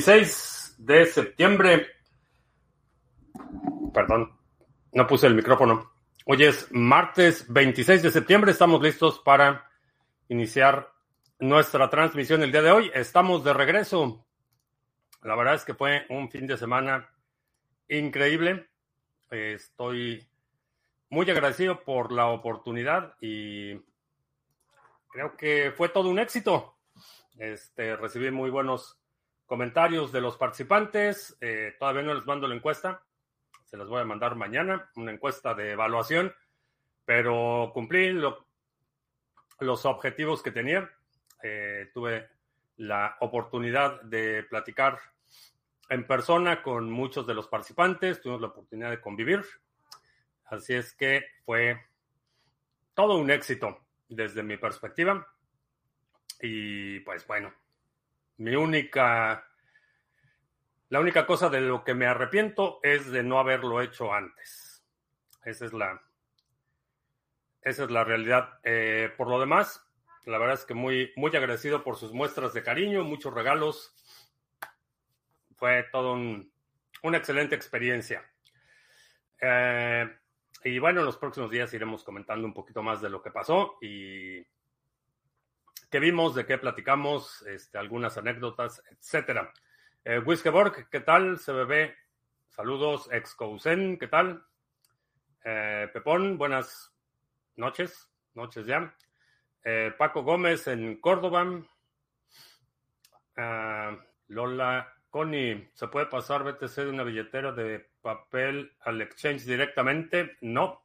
16 de septiembre. Perdón, no puse el micrófono. Hoy es martes 26 de septiembre. Estamos listos para iniciar nuestra transmisión el día de hoy. Estamos de regreso. La verdad es que fue un fin de semana increíble. Estoy muy agradecido por la oportunidad y creo que fue todo un éxito. Este, recibí muy buenos comentarios de los participantes. Eh, todavía no les mando la encuesta. Se las voy a mandar mañana, una encuesta de evaluación, pero cumplí los objetivos que tenía. Eh, tuve la oportunidad de platicar en persona con muchos de los participantes, tuvimos la oportunidad de convivir. Así es que fue todo un éxito desde mi perspectiva. Y pues bueno, mi única, la única cosa de lo que me arrepiento es de no haberlo hecho antes. Esa es la, esa es la realidad. Eh, por lo demás, la verdad es que muy, muy agradecido por sus muestras de cariño, muchos regalos. Fue todo una excelente experiencia. Eh, y bueno, en los próximos días iremos comentando un poquito más de lo que pasó y qué vimos, de qué platicamos, este, algunas anécdotas, etcétera. Eh, Wiskeborg, ¿qué tal? CBB, saludos. Excousen, ¿qué tal? Eh, Pepón, buenas noches, noches ya. Eh, Paco Gómez en Córdoba. Ah, Lola Connie, ¿se puede pasar BTC de una billetera de papel al exchange directamente? No.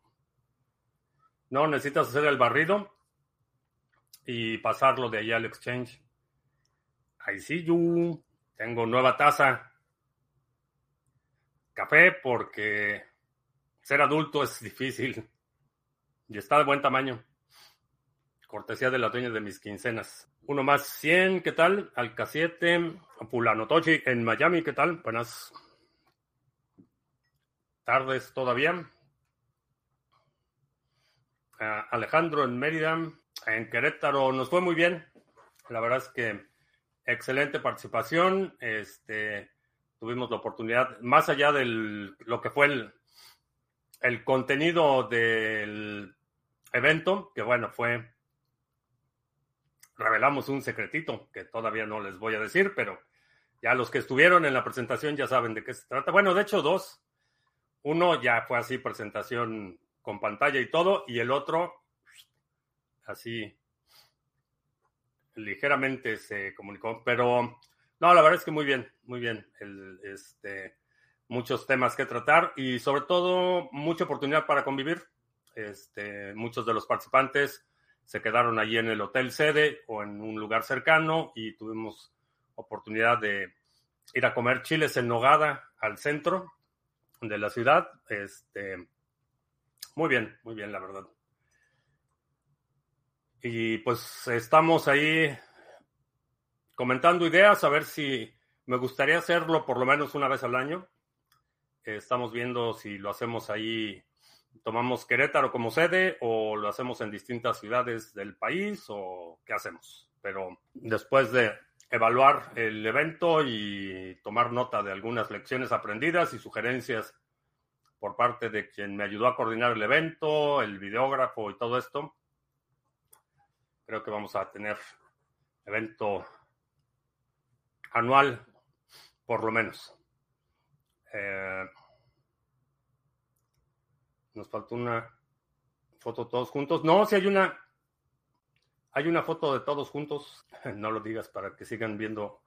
No, necesitas hacer el barrido y pasarlo de allá al exchange. Ahí sí, yo tengo nueva taza. Café porque ser adulto es difícil y está de buen tamaño. Cortesía de la dueña de mis quincenas. Uno más 100, ¿qué tal? Alca 7, Fulano Tochi en Miami, ¿qué tal? Buenas tardes todavía. Ah, Alejandro en Mérida, en Querétaro nos fue muy bien. La verdad es que excelente participación. Este, tuvimos la oportunidad, más allá de lo que fue el, el contenido del evento, que bueno, fue, revelamos un secretito que todavía no les voy a decir, pero ya los que estuvieron en la presentación ya saben de qué se trata. Bueno, de hecho, dos. Uno ya fue así, presentación con pantalla y todo, y el otro así ligeramente se comunicó, pero no, la verdad es que muy bien, muy bien. El, este, muchos temas que tratar y sobre todo mucha oportunidad para convivir. Este, muchos de los participantes se quedaron allí en el hotel sede o en un lugar cercano y tuvimos oportunidad de ir a comer chiles en Nogada al centro de la ciudad. Este, muy bien, muy bien, la verdad. Y pues estamos ahí comentando ideas, a ver si me gustaría hacerlo por lo menos una vez al año. Estamos viendo si lo hacemos ahí, tomamos Querétaro como sede o lo hacemos en distintas ciudades del país o qué hacemos. Pero después de evaluar el evento y tomar nota de algunas lecciones aprendidas y sugerencias por parte de quien me ayudó a coordinar el evento, el videógrafo y todo esto, Creo que vamos a tener evento anual, por lo menos. Eh, nos faltó una foto todos juntos. No, si hay una, hay una foto de todos juntos. No lo digas para que sigan viendo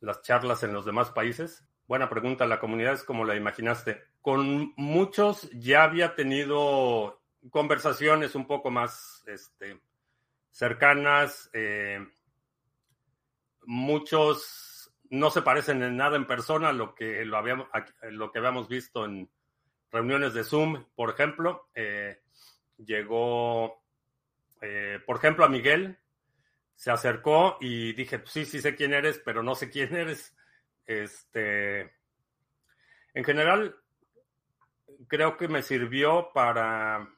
las charlas en los demás países. Buena pregunta. La comunidad es como la imaginaste. Con muchos ya había tenido conversaciones un poco más, este, cercanas. Eh, muchos no se parecen en nada en persona a lo que, lo, habíamos, lo que habíamos visto en reuniones de Zoom, por ejemplo. Eh, llegó, eh, por ejemplo, a Miguel, se acercó y dije, pues sí, sí sé quién eres, pero no sé quién eres. Este, en general, creo que me sirvió para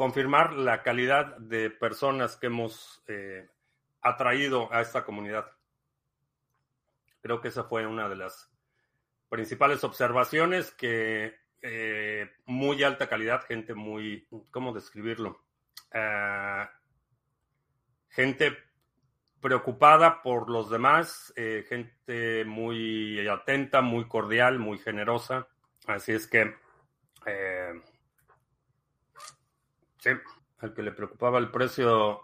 confirmar la calidad de personas que hemos eh, atraído a esta comunidad. Creo que esa fue una de las principales observaciones que eh, muy alta calidad, gente muy, ¿cómo describirlo? Ah, gente preocupada por los demás, eh, gente muy atenta, muy cordial, muy generosa. Así es que, sí, al que le preocupaba el precio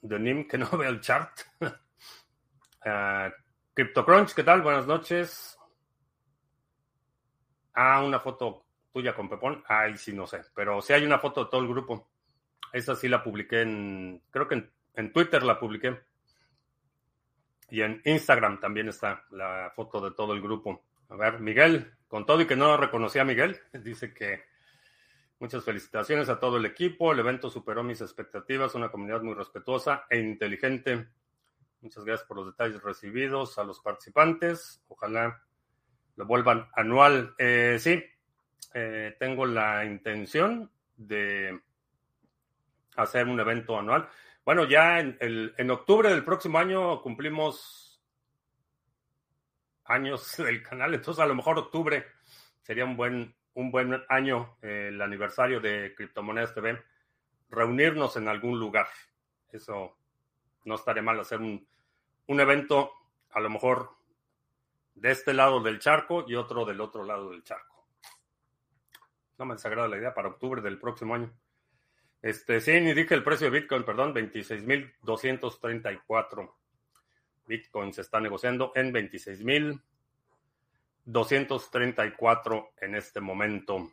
de NIM, que no vea el chart. uh, CryptoCrunch, ¿qué tal? Buenas noches. Ah, una foto tuya con Pepón. Ay, sí, no sé. Pero sí hay una foto de todo el grupo. Esa sí la publiqué en, creo que en en Twitter la publiqué. Y en Instagram también está la foto de todo el grupo. A ver, Miguel, con todo y que no reconocía a Miguel, dice que muchas felicitaciones a todo el equipo. El evento superó mis expectativas. Una comunidad muy respetuosa e inteligente. Muchas gracias por los detalles recibidos a los participantes. Ojalá lo vuelvan anual. Eh, sí, eh, tengo la intención de hacer un evento anual. Bueno, ya en, en octubre del próximo año cumplimos años del canal, entonces a lo mejor octubre sería un buen, un buen año, el aniversario de Criptomonedas TV, reunirnos en algún lugar. Eso no estaría mal hacer un, un evento, a lo mejor de este lado del charco y otro del otro lado del charco. No me desagrada la idea para octubre del próximo año. Este, sí, indica el precio de Bitcoin, perdón, 26.234. Bitcoin se está negociando en 26.234 en este momento.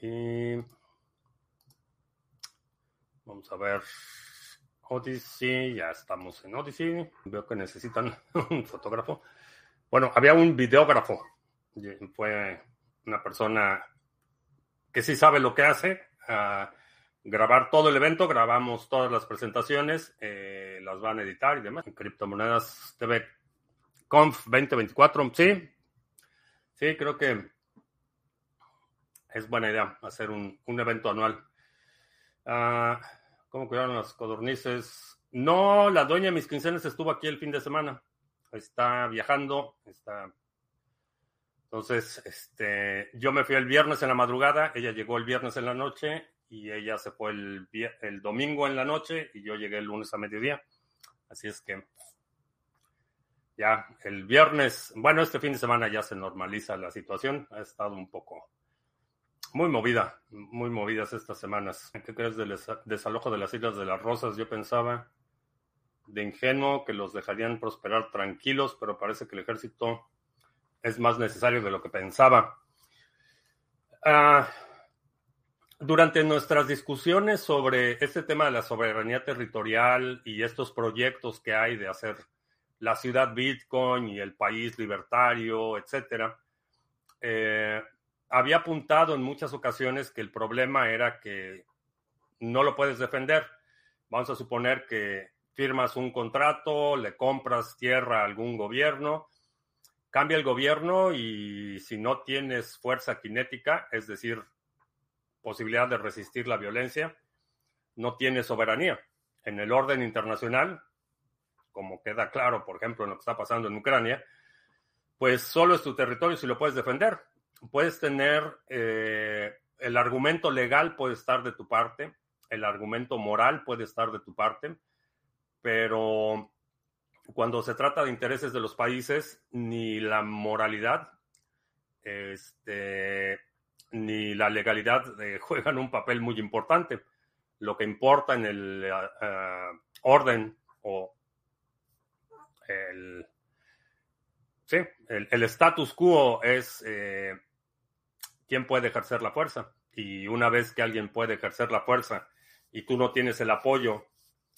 Y vamos a ver. Odyssey, ya estamos en Odyssey. Veo que necesitan un fotógrafo. Bueno, había un videógrafo. Fue una persona que sí sabe lo que hace grabar todo el evento, grabamos todas las presentaciones, eh, las van a editar y demás. En Criptomonedas TV Conf 2024, sí, sí, creo que es buena idea hacer un, evento anual. Ah, ¿Cómo cuidaron las codornices? No, la dueña de mis quincenas estuvo aquí el fin de semana. Está viajando, está entonces, este, yo me fui el viernes en la madrugada, ella llegó el viernes en la noche y ella se fue el, el domingo en la noche y yo llegué el lunes a mediodía. Así es que ya el viernes, bueno, este fin de semana ya se normaliza la situación. Ha estado un poco muy movida, muy movidas estas semanas. ¿Qué crees del desalojo de las Islas de las Rosas? Yo pensaba de ingenuo que los dejarían prosperar tranquilos, pero parece que el ejército es más necesario de lo que pensaba. Ah, durante nuestras discusiones sobre este tema de la soberanía territorial y estos proyectos que hay de hacer la ciudad Bitcoin y el país libertario, etcétera, eh, había apuntado en muchas ocasiones que el problema era que no lo puedes defender. Vamos a suponer que firmas un contrato, le compras tierra a algún gobierno cambia el gobierno y si no tienes fuerza cinética, es decir, posibilidad de resistir la violencia, no tienes soberanía. En el orden internacional, como queda claro, por ejemplo, en lo que está pasando en Ucrania, pues solo es tu territorio si lo puedes defender. Puedes tener eh, el argumento legal puede estar de tu parte, el argumento moral puede estar de tu parte, pero cuando se trata de intereses de los países, ni la moralidad este, ni la legalidad eh, juegan un papel muy importante. Lo que importa en el eh, eh, orden o el, sí, el, status quo es quién puede ejercer la fuerza. Y una vez que alguien puede ejercer la fuerza y tú no tienes el apoyo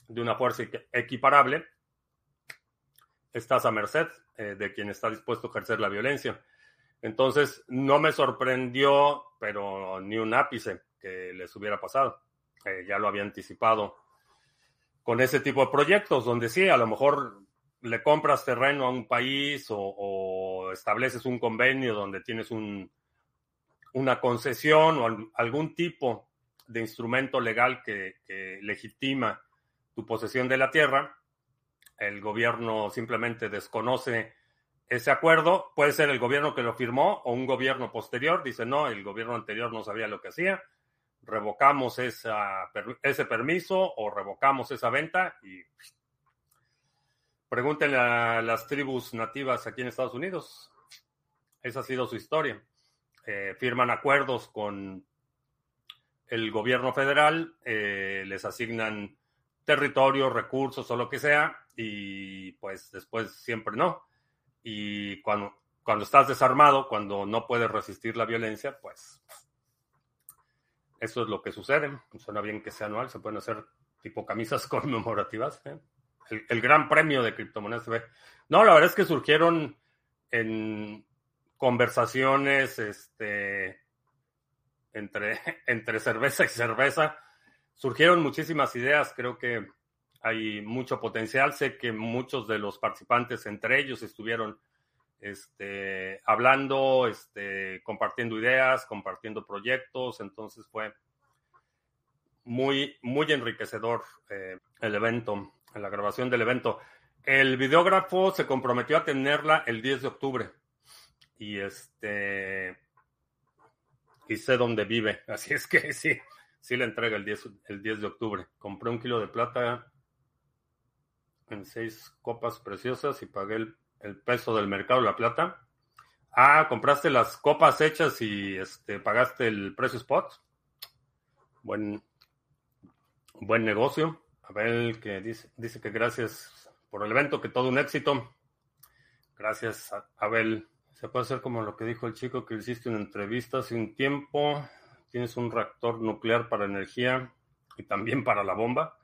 de una fuerza equiparable, estás a merced eh, de quien está dispuesto a ejercer la violencia. Entonces, no me sorprendió, pero ni un ápice que les hubiera pasado. Eh, ya lo había anticipado con ese tipo de proyectos, donde sí, a lo mejor le compras terreno a un país o, estableces un convenio donde tienes un, una concesión o algún tipo de instrumento legal que legitima tu posesión de la tierra el gobierno simplemente desconoce ese acuerdo. Puede ser el gobierno que lo firmó o un gobierno posterior. Dice, no, el gobierno anterior no sabía lo que hacía. Revocamos ese permiso o revocamos esa venta y pregúntenle a las tribus nativas aquí en Estados Unidos. Esa ha sido su historia. Eh, firman acuerdos con el gobierno federal, eh, les asignan territorio, recursos o lo que sea, y pues después siempre no. Y cuando, cuando estás desarmado, cuando no puedes resistir la violencia, pues eso es lo que sucede. Suena bien que sea anual, se pueden hacer tipo camisas conmemorativas. ¿eh? El, gran premio de criptomonedas. No, la verdad es que surgieron en conversaciones este, entre, entre cerveza y cerveza. Surgieron muchísimas ideas, creo que hay mucho potencial. Sé que muchos de los participantes, entre ellos, estuvieron este, hablando, este, compartiendo ideas, compartiendo proyectos. Entonces fue muy, muy enriquecedor eh, el evento, la grabación del evento. El videógrafo se comprometió a tenerla el 10 de octubre. Y este y sé dónde vive. Así es que sí, sí le entrega el 10, el 10 de octubre. Compré un kilo de plata en seis copas preciosas y pagué el, el peso del mercado de la plata. Ah, compraste las copas hechas y este, pagaste el precio spot. Buen, buen negocio. Abel que dice, dice que gracias por el evento, que todo un éxito. Gracias, Abel. Se puede hacer como lo que dijo el chico que hiciste una entrevista hace un tiempo. Tienes un reactor nuclear para energía y también para la bomba.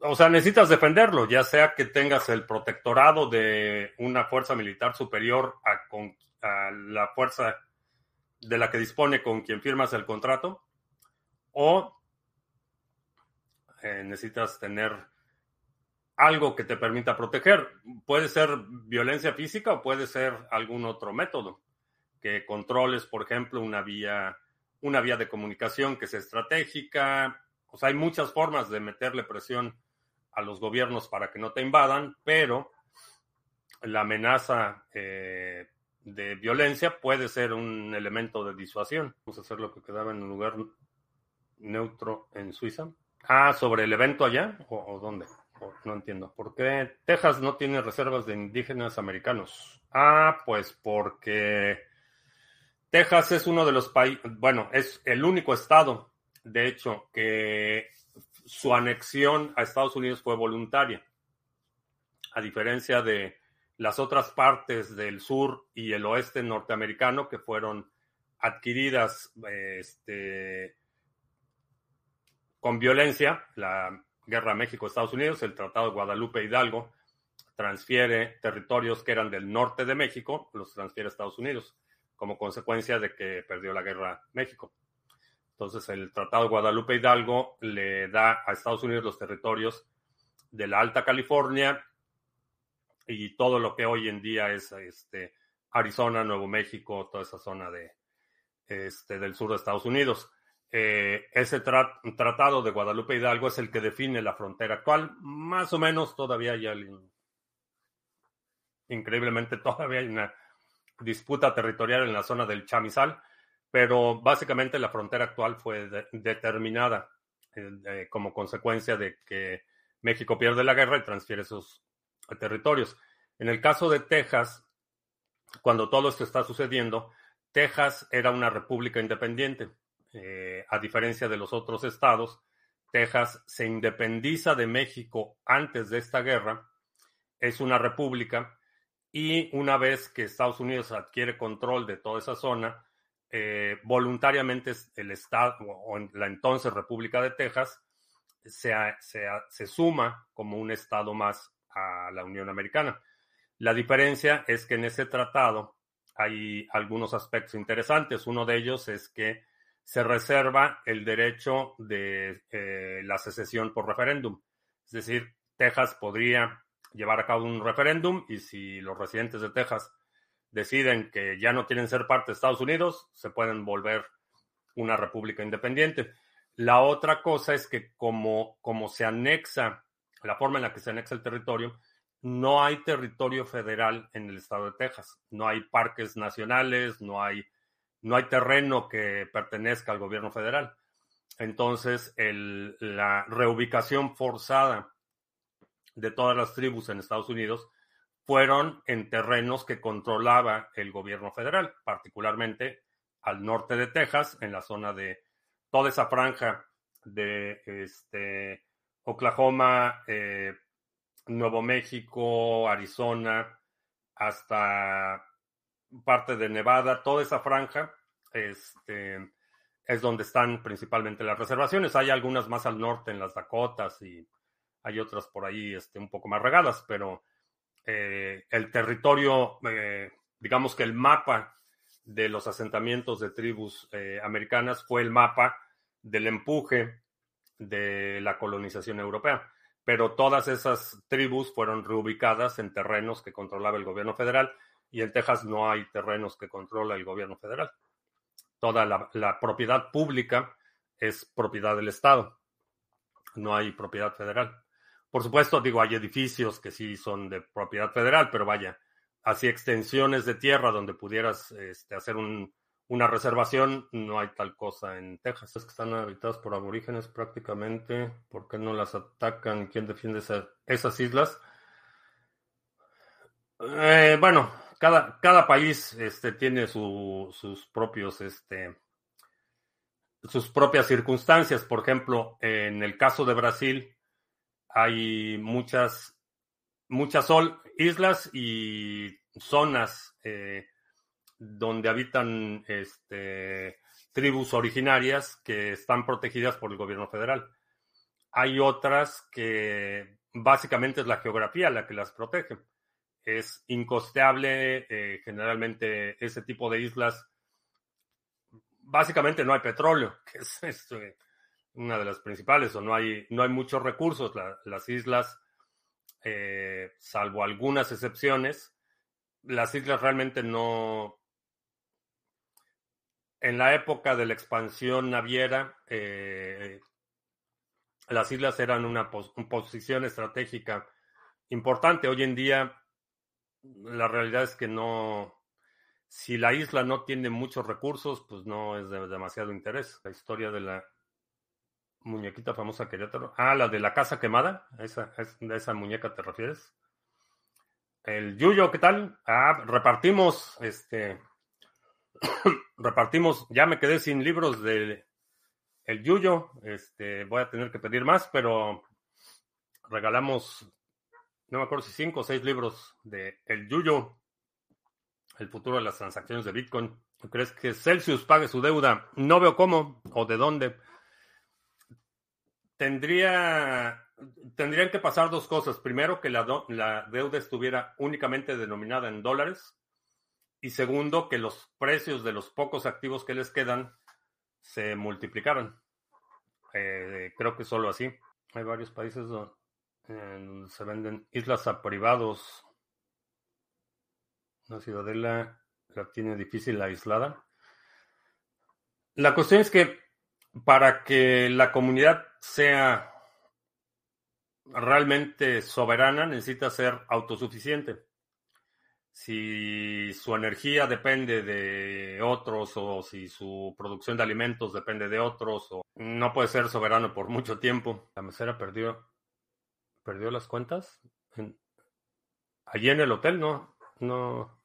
O sea, necesitas defenderlo, ya sea que tengas el protectorado de una fuerza militar superior a, la fuerza de la que dispone con quien firmas el contrato, o eh, necesitas tener algo que te permita proteger. Puede ser violencia física o puede ser algún otro método. Que controles, por ejemplo, una vía, una vía de comunicación que sea estratégica. O sea, hay muchas formas de meterle presión a los gobiernos para que no te invadan, pero la amenaza eh, de violencia puede ser un elemento de disuasión. Vamos a hacer lo que quedaba en un lugar neutro en Suiza. Ah, sobre el evento allá o dónde? No entiendo. ¿Por qué Texas no tiene reservas de indígenas americanos? Ah, pues porque Texas es uno de los países, bueno, es el único estado, de hecho, que su anexión a Estados Unidos fue voluntaria. A diferencia de las otras partes del sur y el oeste norteamericano que fueron adquiridas este, con violencia, la Guerra México-Estados Unidos, el Tratado de Guadalupe Hidalgo transfiere territorios que eran del norte de México, los transfiere a Estados Unidos, como consecuencia de que perdió la guerra México. Entonces, el Tratado de Guadalupe Hidalgo le da a Estados Unidos los territorios de la Alta California y todo lo que hoy en día es este, Arizona, Nuevo México, toda esa zona de, este, del sur de Estados Unidos. Eh, ese tratado de Guadalupe Hidalgo es el que define la frontera actual. Más o menos todavía hay increíblemente todavía hay una disputa territorial en la zona del Chamizal, pero básicamente la frontera actual fue determinada eh, como consecuencia de que México pierde la guerra y transfiere sus territorios. En el caso de Texas, cuando todo esto está sucediendo, Texas era una república independiente eh, a diferencia de los otros estados, Texas se independiza de México antes de esta guerra, es una república y una vez que Estados Unidos adquiere control de toda esa zona, eh, voluntariamente el Estado o la entonces República de Texas se, se suma como un Estado más a la Unión Americana. La diferencia es que en ese tratado hay algunos aspectos interesantes. Uno de ellos es que se reserva el derecho de eh, la secesión por referéndum. Es decir, Texas podría llevar a cabo un referéndum y si los residentes de Texas deciden que ya no quieren ser parte de Estados Unidos, se pueden volver una república independiente. La otra cosa es que como, como se anexa la forma en la que se anexa el territorio, no hay territorio federal en el estado de Texas. No hay parques nacionales, no hay, no hay terreno que pertenezca al gobierno federal. Entonces, la reubicación forzada de todas las tribus en Estados Unidos fueron en terrenos que controlaba el gobierno federal, particularmente al norte de Texas, en la zona de toda esa franja de este, Oklahoma, eh, Nuevo México, Arizona, hasta parte de Nevada, toda esa franja este, es donde están principalmente las reservaciones. Hay algunas más al norte en las Dakotas y hay otras por ahí este, un poco más regadas, pero eh, el territorio, eh, digamos que el mapa de los asentamientos de tribus eh, americanas fue el mapa del empuje de la colonización europea. Pero todas esas tribus fueron reubicadas en terrenos que controlaba el gobierno federal y en Texas no hay terrenos que controla el gobierno federal. Toda la propiedad pública es propiedad del Estado. No hay propiedad federal. Por supuesto, digo, hay edificios que sí son de propiedad federal, pero vaya, así extensiones de tierra donde pudieras este, hacer una reservación, no hay tal cosa en Texas. Es que están habitadas por aborígenes prácticamente. ¿Por qué no las atacan? ¿Quién defiende esas islas? Eh, bueno, cada, cada país este, tiene sus propios, este, sus propias circunstancias. Por ejemplo, en el caso de Brasil, hay muchas, muchas islas y zonas eh, donde habitan este, tribus originarias que están protegidas por el gobierno federal. Hay otras que básicamente es la geografía la que las protege. Es incosteable, eh, generalmente ese tipo de islas, básicamente no hay petróleo, que es este, una de las principales, o no hay, no hay muchos recursos. las islas, eh, salvo algunas excepciones, las islas realmente no... En la época de la expansión naviera, eh, las islas eran una, posición estratégica importante. Hoy en día, la realidad es que no, si la isla no tiene muchos recursos, pues no es de demasiado interés. La historia de la muñequita famosa Querétaro. Ah, la de la casa quemada. Esa, ¿De esa muñeca te refieres? El Yuyo, ¿qué tal? Ah, repartimos, este, repartimos, ya me quedé sin libros de el Yuyo, este, voy a tener que pedir más, pero regalamos, no me acuerdo si cinco o seis libros de El Yuyo, el futuro de las transacciones de Bitcoin. ¿Crees que Celsius pague su deuda? No veo cómo o de dónde tendría, tendrían que pasar dos cosas. Primero, que la, deuda estuviera únicamente denominada en dólares. Y segundo, que los precios de los pocos activos que les quedan se multiplicaran. Eh, creo que solo así. Hay varios países donde, se venden islas a privados. La ciudadela la tiene difícil aislada. La cuestión es que para que la comunidad sea realmente soberana, necesita ser autosuficiente. Si su energía depende de otros o si su producción de alimentos depende de otros, o no puede ser soberano por mucho tiempo. La mesera perdió, perdió las cuentas. allí en el hotel no, no,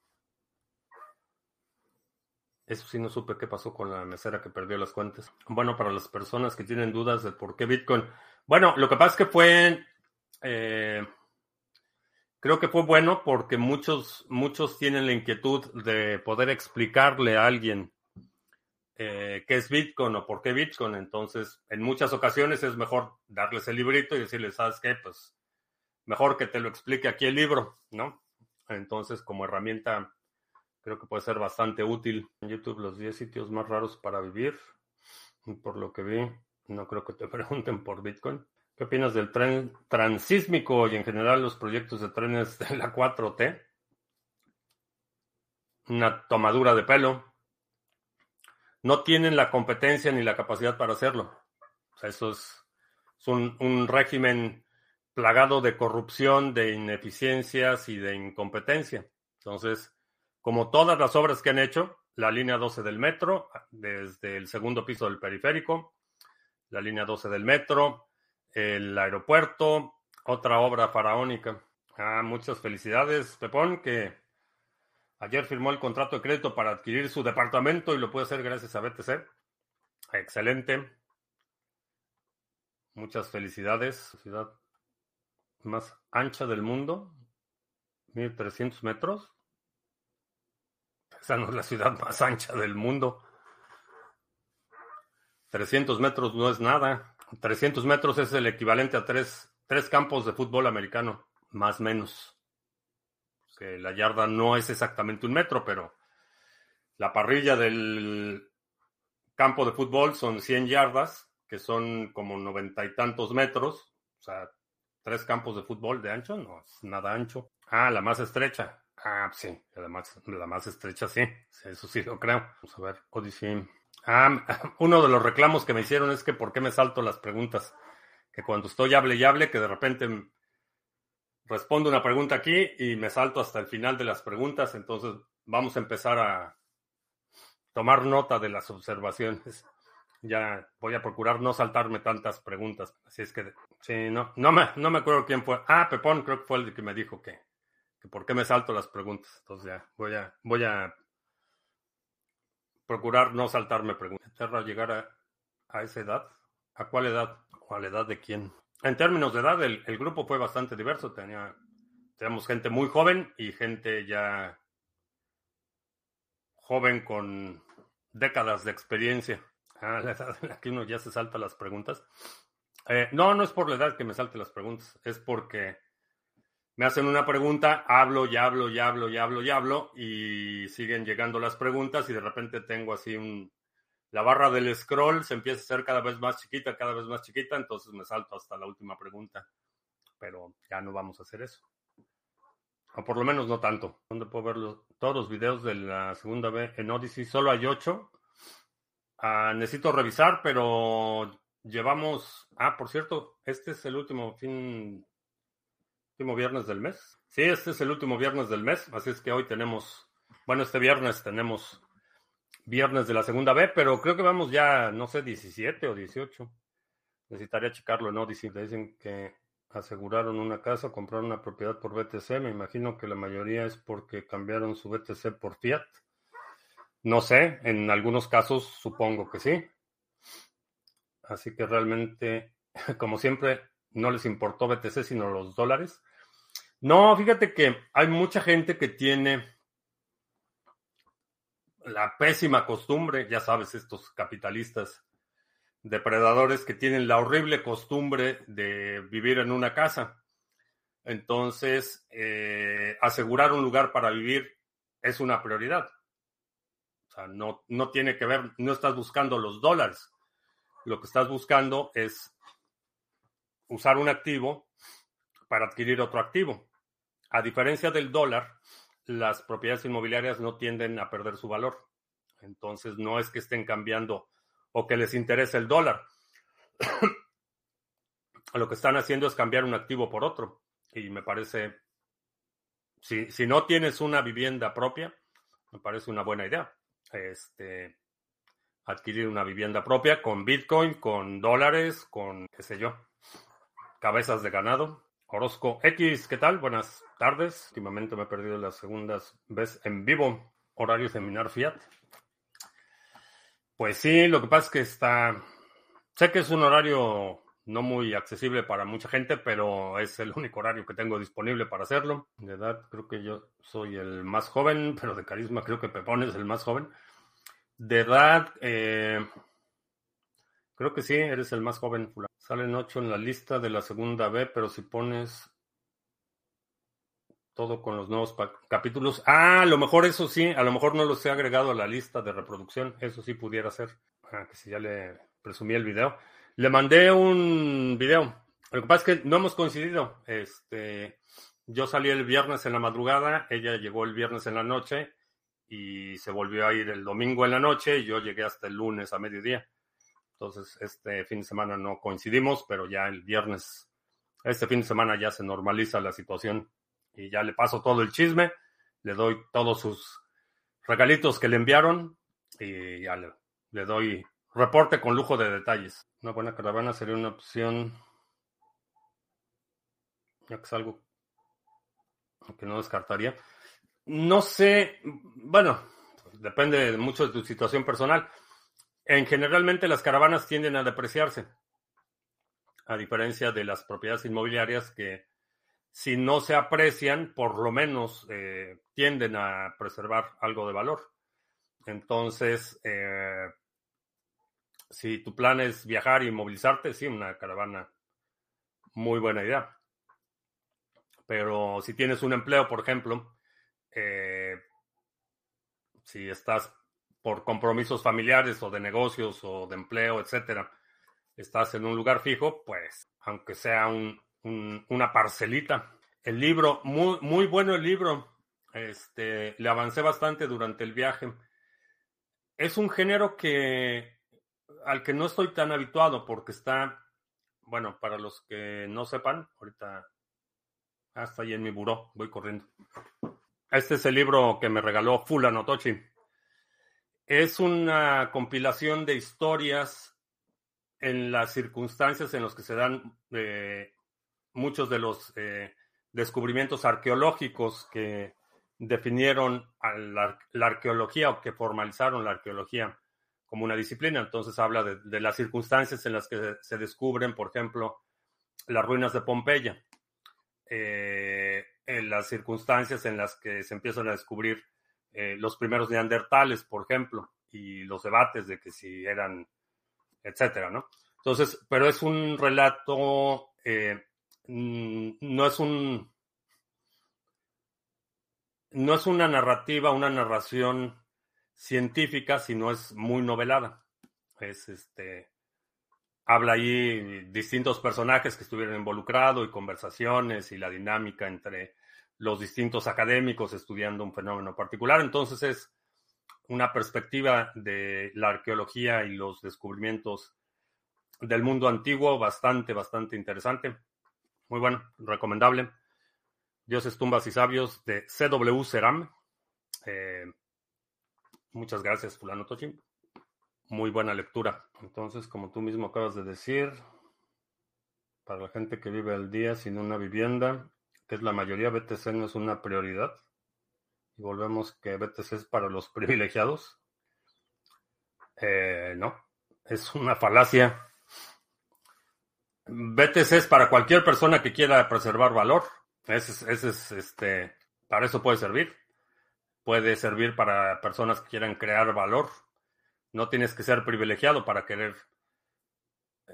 eso sí no supe qué pasó con la mesera que perdió las cuentas. Bueno, para las personas que tienen dudas de por qué Bitcoin. Bueno, lo que pasa es que fue. Eh, creo que fue bueno porque muchos, muchos tienen la inquietud de poder explicarle a alguien eh, qué es Bitcoin o por qué Bitcoin. Entonces, en muchas ocasiones es mejor darles el librito y decirles, ¿sabes qué? Pues mejor que te lo explique aquí el libro, ¿no? Entonces, como herramienta Creo que puede ser bastante útil. En YouTube, los 10 sitios más raros para vivir. Por lo que vi, no creo que te pregunten por Bitcoin. ¿Qué opinas del tren transísmico y en general los proyectos de trenes de la 4T? Una tomadura de pelo. No tienen la competencia ni la capacidad para hacerlo. eso es, un, un régimen plagado de corrupción, de ineficiencias y de incompetencia. Entonces, como todas las obras que han hecho, la línea 12 del metro, desde el segundo piso del periférico, la línea 12 del metro, el aeropuerto, otra obra faraónica. Ah, muchas felicidades, Pepón, que ayer firmó el contrato de crédito para adquirir su departamento y lo puede hacer gracias a BTC. Excelente. Muchas felicidades. Ciudad más ancha del mundo. 1300 metros. Esa no es la ciudad más ancha del mundo. 300 metros no es nada. 300 metros es el equivalente a tres, tres campos de fútbol americano, más o menos. Que la yarda no es exactamente un metro, pero la parrilla del campo de fútbol son 100 yardas, que son como noventa y tantos metros. O sea, tres campos de fútbol de ancho, no es nada ancho. Ah, la más estrecha. Ah, sí, la más, la más estrecha, sí. Eso sí lo creo. Vamos a ver, Odyssey. Ah, uno de los reclamos que me hicieron es que por qué me salto las preguntas. Que cuando estoy hable y hable, que de repente respondo una pregunta aquí y me salto hasta el final de las preguntas. Entonces vamos a empezar a tomar nota de las observaciones. Ya voy a procurar no saltarme tantas preguntas. Así es que, sí, no, no me, no me acuerdo quién fue. Ah, Pepón creo que fue el que me dijo que, que por qué me salto las preguntas. Entonces ya, voy a, voy a procurar no saltarme preguntas. ¿Terra llegar a, a, esa edad? ¿A cuál edad? ¿O a la edad de quién? En términos de edad, el, grupo fue bastante diverso. Tenía, teníamos gente muy joven y gente ya joven con décadas de experiencia. Ah, la edad en la que uno ya se salta las preguntas. Eh, no, no es por la edad que me salte las preguntas, es porque me hacen una pregunta, hablo y hablo y hablo y hablo y hablo y siguen llegando las preguntas y de repente tengo así un... La barra del scroll se empieza a hacer cada vez más chiquita, cada vez más chiquita, entonces me salto hasta la última pregunta. Pero ya no vamos a hacer eso. O por lo menos no tanto. ¿Dónde puedo ver todos los videos de la segunda vez en Odyssey? Solo hay ocho. Ah, necesito revisar, pero llevamos... Ah, por cierto, este es el último fin último viernes del mes. Sí, este es el último viernes del mes, así es que hoy tenemos, bueno, este viernes tenemos viernes de la segunda B, pero creo que vamos ya, no sé, 17 o 18. Necesitaría checarlo en Odyssey. Dicen que aseguraron una casa, compraron una propiedad por BTC. Me imagino que la mayoría es porque cambiaron su BTC por Fiat. No sé, en algunos casos supongo que sí. Así que realmente, como siempre, no les importó BTC sino los dólares. No, fíjate que hay mucha gente que tiene la pésima costumbre, ya sabes, estos capitalistas depredadores que tienen la horrible costumbre de vivir en una casa. Entonces, eh, asegurar un lugar para vivir es una prioridad. O sea, no, no tiene que ver, no estás buscando los dólares. Lo que estás buscando es usar un activo para adquirir otro activo. A diferencia del dólar, las propiedades inmobiliarias no tienden a perder su valor. Entonces, no es que estén cambiando o que les interese el dólar. Lo que están haciendo es cambiar un activo por otro. Y me parece, si, si no tienes una vivienda propia, me parece una buena idea. Este, adquirir una vivienda propia con Bitcoin, con dólares, con qué sé yo cabezas de ganado. Orozco X, ¿qué tal? Buenas tardes. Últimamente me he perdido las segundas veces en vivo. Horario seminar Fiat. Pues sí, lo que pasa es que está. Sé que es un horario no muy accesible para mucha gente, pero es el único horario que tengo disponible para hacerlo. De edad, creo que yo soy el más joven, pero de carisma creo que Pepón es el más joven. De edad, eh, creo que sí, eres el más joven, Salen ocho en la lista de la segunda B, pero si pones todo con los nuevos capítulos. Ah, a lo mejor eso sí, a lo mejor no los he agregado a la lista de reproducción. Eso sí pudiera ser. Ah, que si ya le presumí el video. Le mandé un video. Lo que pasa es que no hemos coincidido. Este, yo salí el viernes en la madrugada, ella llegó el viernes en la noche y se volvió a ir el domingo en la noche y yo llegué hasta el lunes a mediodía. Entonces, este fin de semana no coincidimos, pero ya el viernes Este fin de semana ya se normaliza la situación y ya le paso todo el chisme, le doy todos sus regalitos que le enviaron y ya le, doy reporte con lujo de detalles. Una buena caravana sería una opción, ya que es algo que no descartaría. No sé, bueno, depende mucho de tu situación personal. En generalmente las caravanas tienden a depreciarse, a diferencia de las propiedades inmobiliarias que si no se aprecian, por lo menos eh, tienden a preservar algo de valor. Entonces, eh, si tu plan es viajar y movilizarte, sí, una caravana, muy buena idea. Pero si tienes un empleo, por ejemplo, eh, si estás por compromisos familiares o de negocios o de empleo, etcétera, estás en un lugar fijo, pues aunque sea una parcelita. El libro, muy, muy bueno el libro. Este, le avancé bastante durante el viaje. Es un género que al que no estoy tan habituado porque está, bueno, para los que no sepan, ahorita hasta ahí en mi buró, voy corriendo. Este es el libro que me regaló Fulano Tochi. Es una compilación de historias en las circunstancias en las que se dan eh, muchos de los eh, descubrimientos arqueológicos que definieron la, arqueología o que formalizaron la arqueología como una disciplina. Entonces habla de, las circunstancias en las que se, descubren, por ejemplo, las ruinas de Pompeya, eh, en las circunstancias en las que se empiezan a descubrir eh, los primeros neandertales, por ejemplo, y los debates de que si eran, etcétera, ¿no? Entonces, pero es un relato, eh, no es un, no es una narrativa, una narración científica, sino es muy novelada. Es este, habla ahí distintos personajes que estuvieron involucrados y conversaciones y la dinámica entre los distintos académicos estudiando un fenómeno particular. Entonces es una perspectiva de la arqueología y los descubrimientos del mundo antiguo bastante, bastante interesante. Muy bueno, recomendable. Dioses, tumbas y sabios de CW Ceram. Eh, muchas gracias, Fulano Tochi. Muy buena lectura. Entonces, como tú mismo acabas de decir, para la gente que vive al día sin una vivienda, que es la mayoría, BTC no es una prioridad. Y volvemos que BTC es para los privilegiados. Eh, no, es una falacia. BTC es para cualquier persona que quiera preservar valor. Ese es, este, para eso puede servir. Puede servir para personas que quieran crear valor. No tienes que ser privilegiado para querer,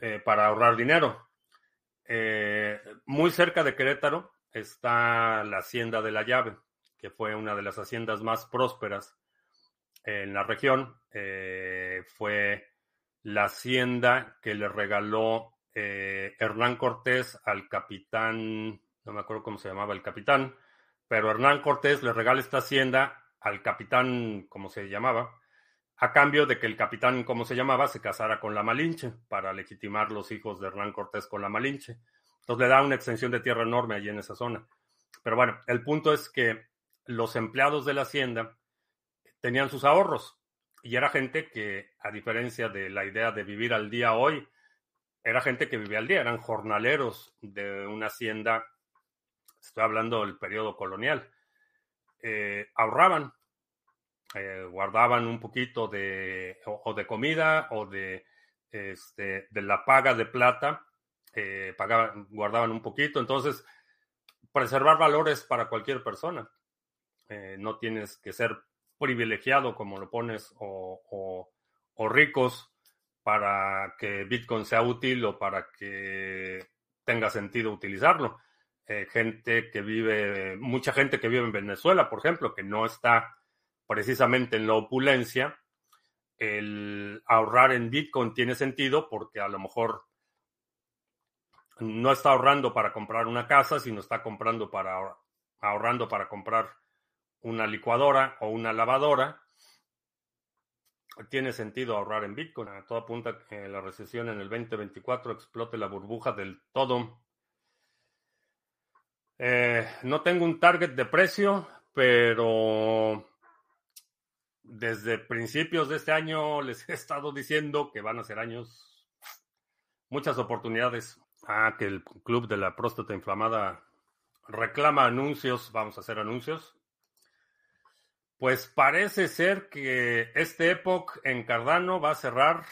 eh, para ahorrar dinero. Eh, muy cerca de Querétaro está la Hacienda de la Llave, que fue una de las haciendas más prósperas en la región. Eh, fue la hacienda que le regaló eh, Hernán Cortés al capitán, no me acuerdo cómo se llamaba el capitán, pero Hernán Cortés le regala esta hacienda al capitán, como se llamaba, a cambio de que el capitán, como se llamaba, se casara con la Malinche para legitimar los hijos de Hernán Cortés con la Malinche. Entonces le da una extensión de tierra enorme allí en esa zona. Pero bueno, el punto es que los empleados de la hacienda tenían sus ahorros y era gente que, a diferencia de la idea de vivir al día hoy, era gente que vivía al día, eran jornaleros de una hacienda, estoy hablando del periodo colonial, eh, ahorraban, eh, guardaban un poquito de, o, de comida o de, este, de la paga de plata eh, pagaban, guardaban un poquito. Entonces, preservar valores para cualquier persona. Eh, no tienes que ser privilegiado, como lo pones, o, ricos para que Bitcoin sea útil o para que tenga sentido utilizarlo. Eh, gente que vive, mucha gente que vive en Venezuela, por ejemplo, que no está precisamente en la opulencia, el ahorrar en Bitcoin tiene sentido porque a lo mejor no está ahorrando para comprar una casa, sino está comprando para ahorrando para comprar una licuadora o una lavadora. Tiene sentido ahorrar en Bitcoin. A todo apunta que la recesión en el 2024 explote la burbuja del todo. Eh, no tengo un target de precio, pero desde principios de este año les he estado diciendo que van a ser años, muchas oportunidades. Ah, que el club de la próstata inflamada reclama anuncios, vamos a hacer anuncios. Pues parece ser que este Epoch en Cardano va a cerrar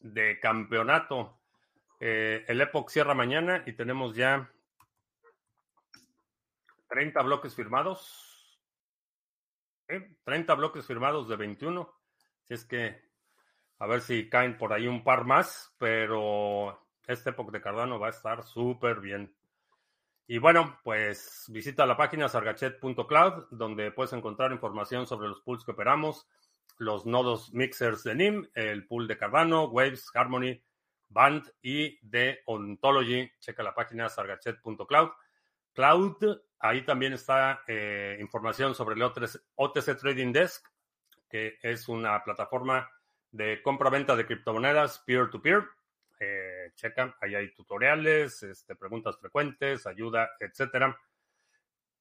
de campeonato. Eh, el Epoch cierra mañana y tenemos ya 30 bloques firmados. 30 bloques firmados de 21. Si es que a ver si caen por ahí un par más, pero este Epoch de Cardano va a estar súper bien. Y bueno, pues visita la página sargachet.cloud, donde puedes encontrar información sobre los pools que operamos, los nodos mixers de NIM, el pool de Cardano, Waves, Harmony, Band y de Ontology. Checa la página sargachet.cloud. Cloud, ahí también está eh, información sobre el OTC Trading Desk, que es una plataforma de compra-venta de criptomonedas peer-to-peer. Eh, checa, ahí hay tutoriales, este, preguntas frecuentes, ayuda, etcétera.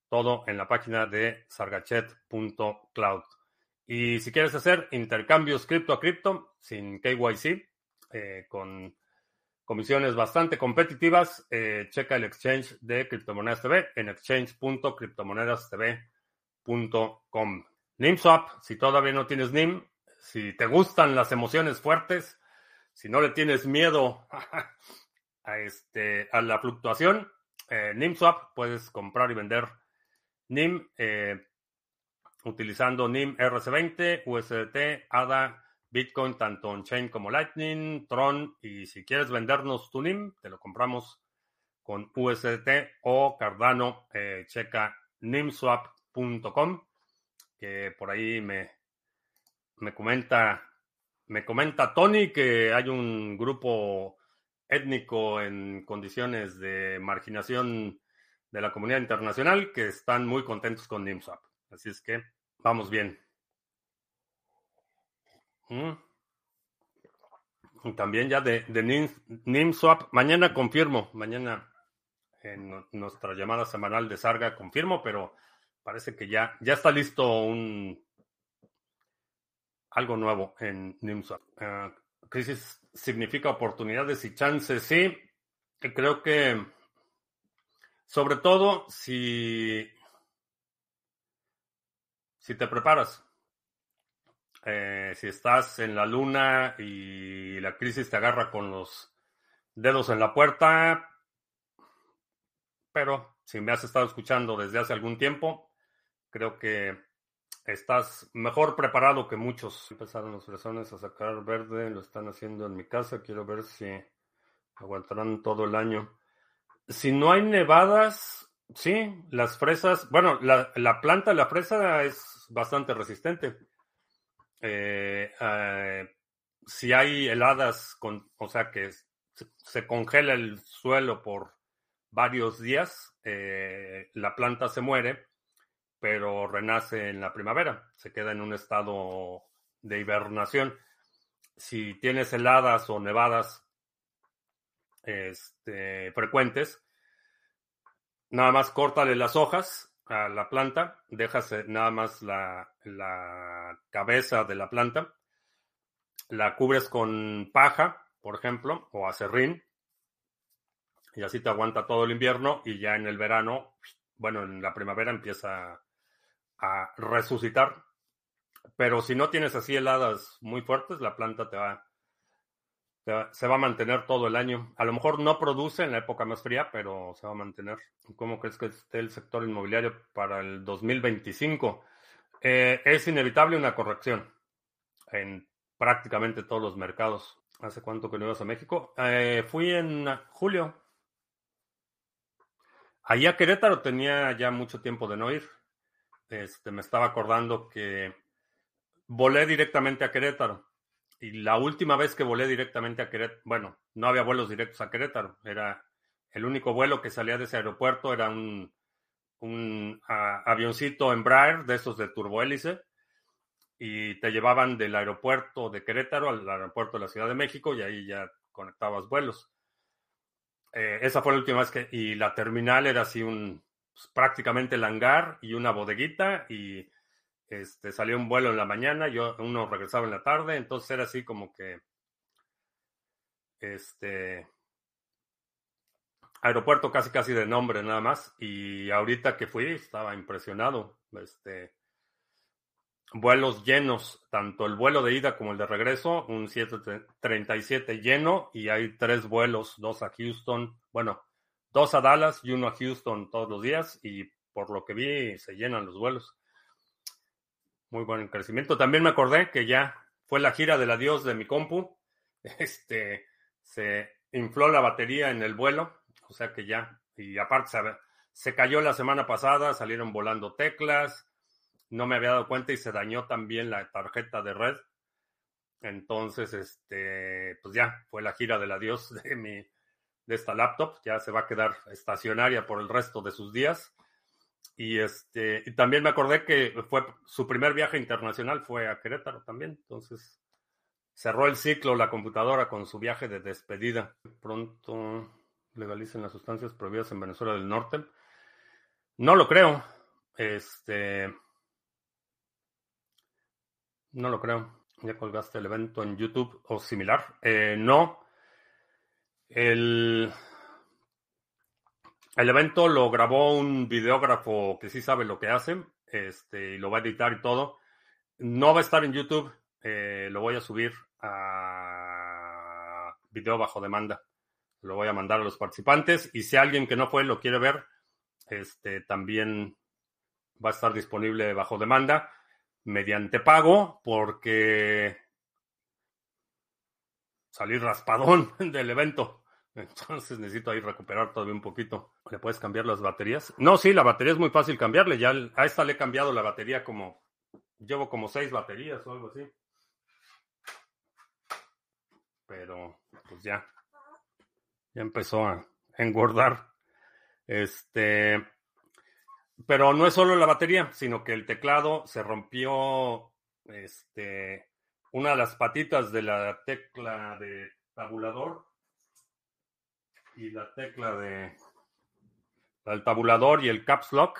Todo en la página de sargachet.cloud. Y si quieres hacer intercambios cripto a cripto sin KYC, eh, con comisiones bastante competitivas, eh, checa el exchange de Criptomonedas TV en exchange.criptomonedastv.com. NIMSwap, si todavía no tienes NIM, si te gustan las emociones fuertes, si no le tienes miedo a, este, a la fluctuación, eh, NIMSwap puedes comprar y vender NIM eh, utilizando NIM RC20, USDT, ADA, Bitcoin, tanto on-chain como Lightning, Tron, y si quieres vendernos tu NIM, te lo compramos con USDT o Cardano, eh, checa nimswap.com, que por ahí me, me comenta, me comenta Tony que hay un grupo étnico en condiciones de marginación de la comunidad internacional que están muy contentos con NIMSwap. Así es que vamos bien. Mm. También ya de, NIMSwap. Mañana confirmo. Mañana en nuestra llamada semanal de Sarga confirmo, pero parece que ya, ya está listo un algo nuevo en NIMSwap. Ah, crisis significa oportunidades y chances. Sí, creo que sobre todo si, si te preparas. Eh, si estás en la luna y la crisis te agarra con los dedos en la puerta, pero si me has estado escuchando desde hace algún tiempo, creo que estás mejor preparado que muchos. Empezaron los fresones a sacar verde, lo están haciendo en mi casa, quiero ver si aguantarán todo el año. Si no hay nevadas, sí, las fresas, bueno, la, la planta la fresa es bastante resistente eh, eh, si hay heladas, con, o sea que se, congela el suelo por varios días, eh, la planta se muere, pero renace en la primavera, se queda en un estado de hibernación. Si tienes heladas o nevadas este, frecuentes, nada más córtale las hojas a la planta, dejas eh, nada más la, la cabeza de la planta, la cubres con paja, por ejemplo, o acerrín, y así te aguanta todo el invierno y ya en el verano, bueno, en la primavera empieza a resucitar. Pero si no tienes así heladas muy fuertes, la planta te va, se va a mantener todo el año. A lo mejor no produce en la época más fría, pero se va a mantener. ¿Cómo crees que esté el sector inmobiliario para el 2025? Eh, es inevitable una corrección en prácticamente todos los mercados. ¿Hace cuánto que no ibas a México? Eh, fui en julio. Allí a Querétaro tenía ya mucho tiempo de no ir. Este, me estaba acordando que volé directamente a Querétaro y la última vez que volé directamente a Querétaro, bueno, no había vuelos directos a Querétaro, era el único vuelo que salía de ese aeropuerto era un, un avioncito Embraer de esos de turbohélice y te llevaban del aeropuerto de Querétaro al aeropuerto de la Ciudad de México y ahí ya conectabas vuelos. Eh, esa fue la última vez que, y la terminal era así un, pues, prácticamente el hangar y una bodeguita y este, salió un vuelo en la mañana, yo, uno regresaba en la tarde, entonces era así como que, este, aeropuerto casi casi de nombre nada más, y ahorita que fui estaba impresionado, este, vuelos llenos, tanto el vuelo de ida como el de regreso, un 737 lleno y hay tres vuelos, dos a Houston, bueno, dos a Dallas y uno a Houston todos los días y por lo que vi se llenan los vuelos. Muy buen crecimiento. También me acordé que ya fue la gira del adiós de mi compu. Este, se infló la batería en el vuelo, o sea que ya, y aparte se, cayó la semana pasada, salieron volando teclas, no me había dado cuenta y se dañó también la tarjeta de red. Entonces, este, pues ya fue la gira del adiós de mi, de esta laptop. Ya se va a quedar estacionaria por el resto de sus días. Y este, y también me acordé que fue su primer viaje internacional fue a Querétaro también. Entonces, cerró el ciclo la computadora con su viaje de despedida. Pronto legalicen las sustancias prohibidas en Venezuela del Norte. No lo creo. Este, no lo creo. ¿Ya colgaste el evento en YouTube o similar? Eh, no. El, evento lo grabó un videógrafo que sí sabe lo que hace este, y lo va a editar y todo. No va a estar en YouTube. Eh, lo voy a subir a video bajo demanda. Lo voy a mandar a los participantes. Y si alguien que no fue lo quiere ver, este, también va a estar disponible bajo demanda mediante pago porque salí raspadón del evento. Entonces necesito ahí recuperar todavía un poquito. ¿Le puedes cambiar las baterías? No, sí, la batería es muy fácil cambiarle. Ya a esta le he cambiado la batería como. Llevo como seis baterías o algo así. Pero, pues ya. Ya empezó a engordar. Este. Pero no es solo la batería, sino que el teclado se rompió este, una de las patitas de la tecla de tabulador y la tecla de el tabulador y el caps lock.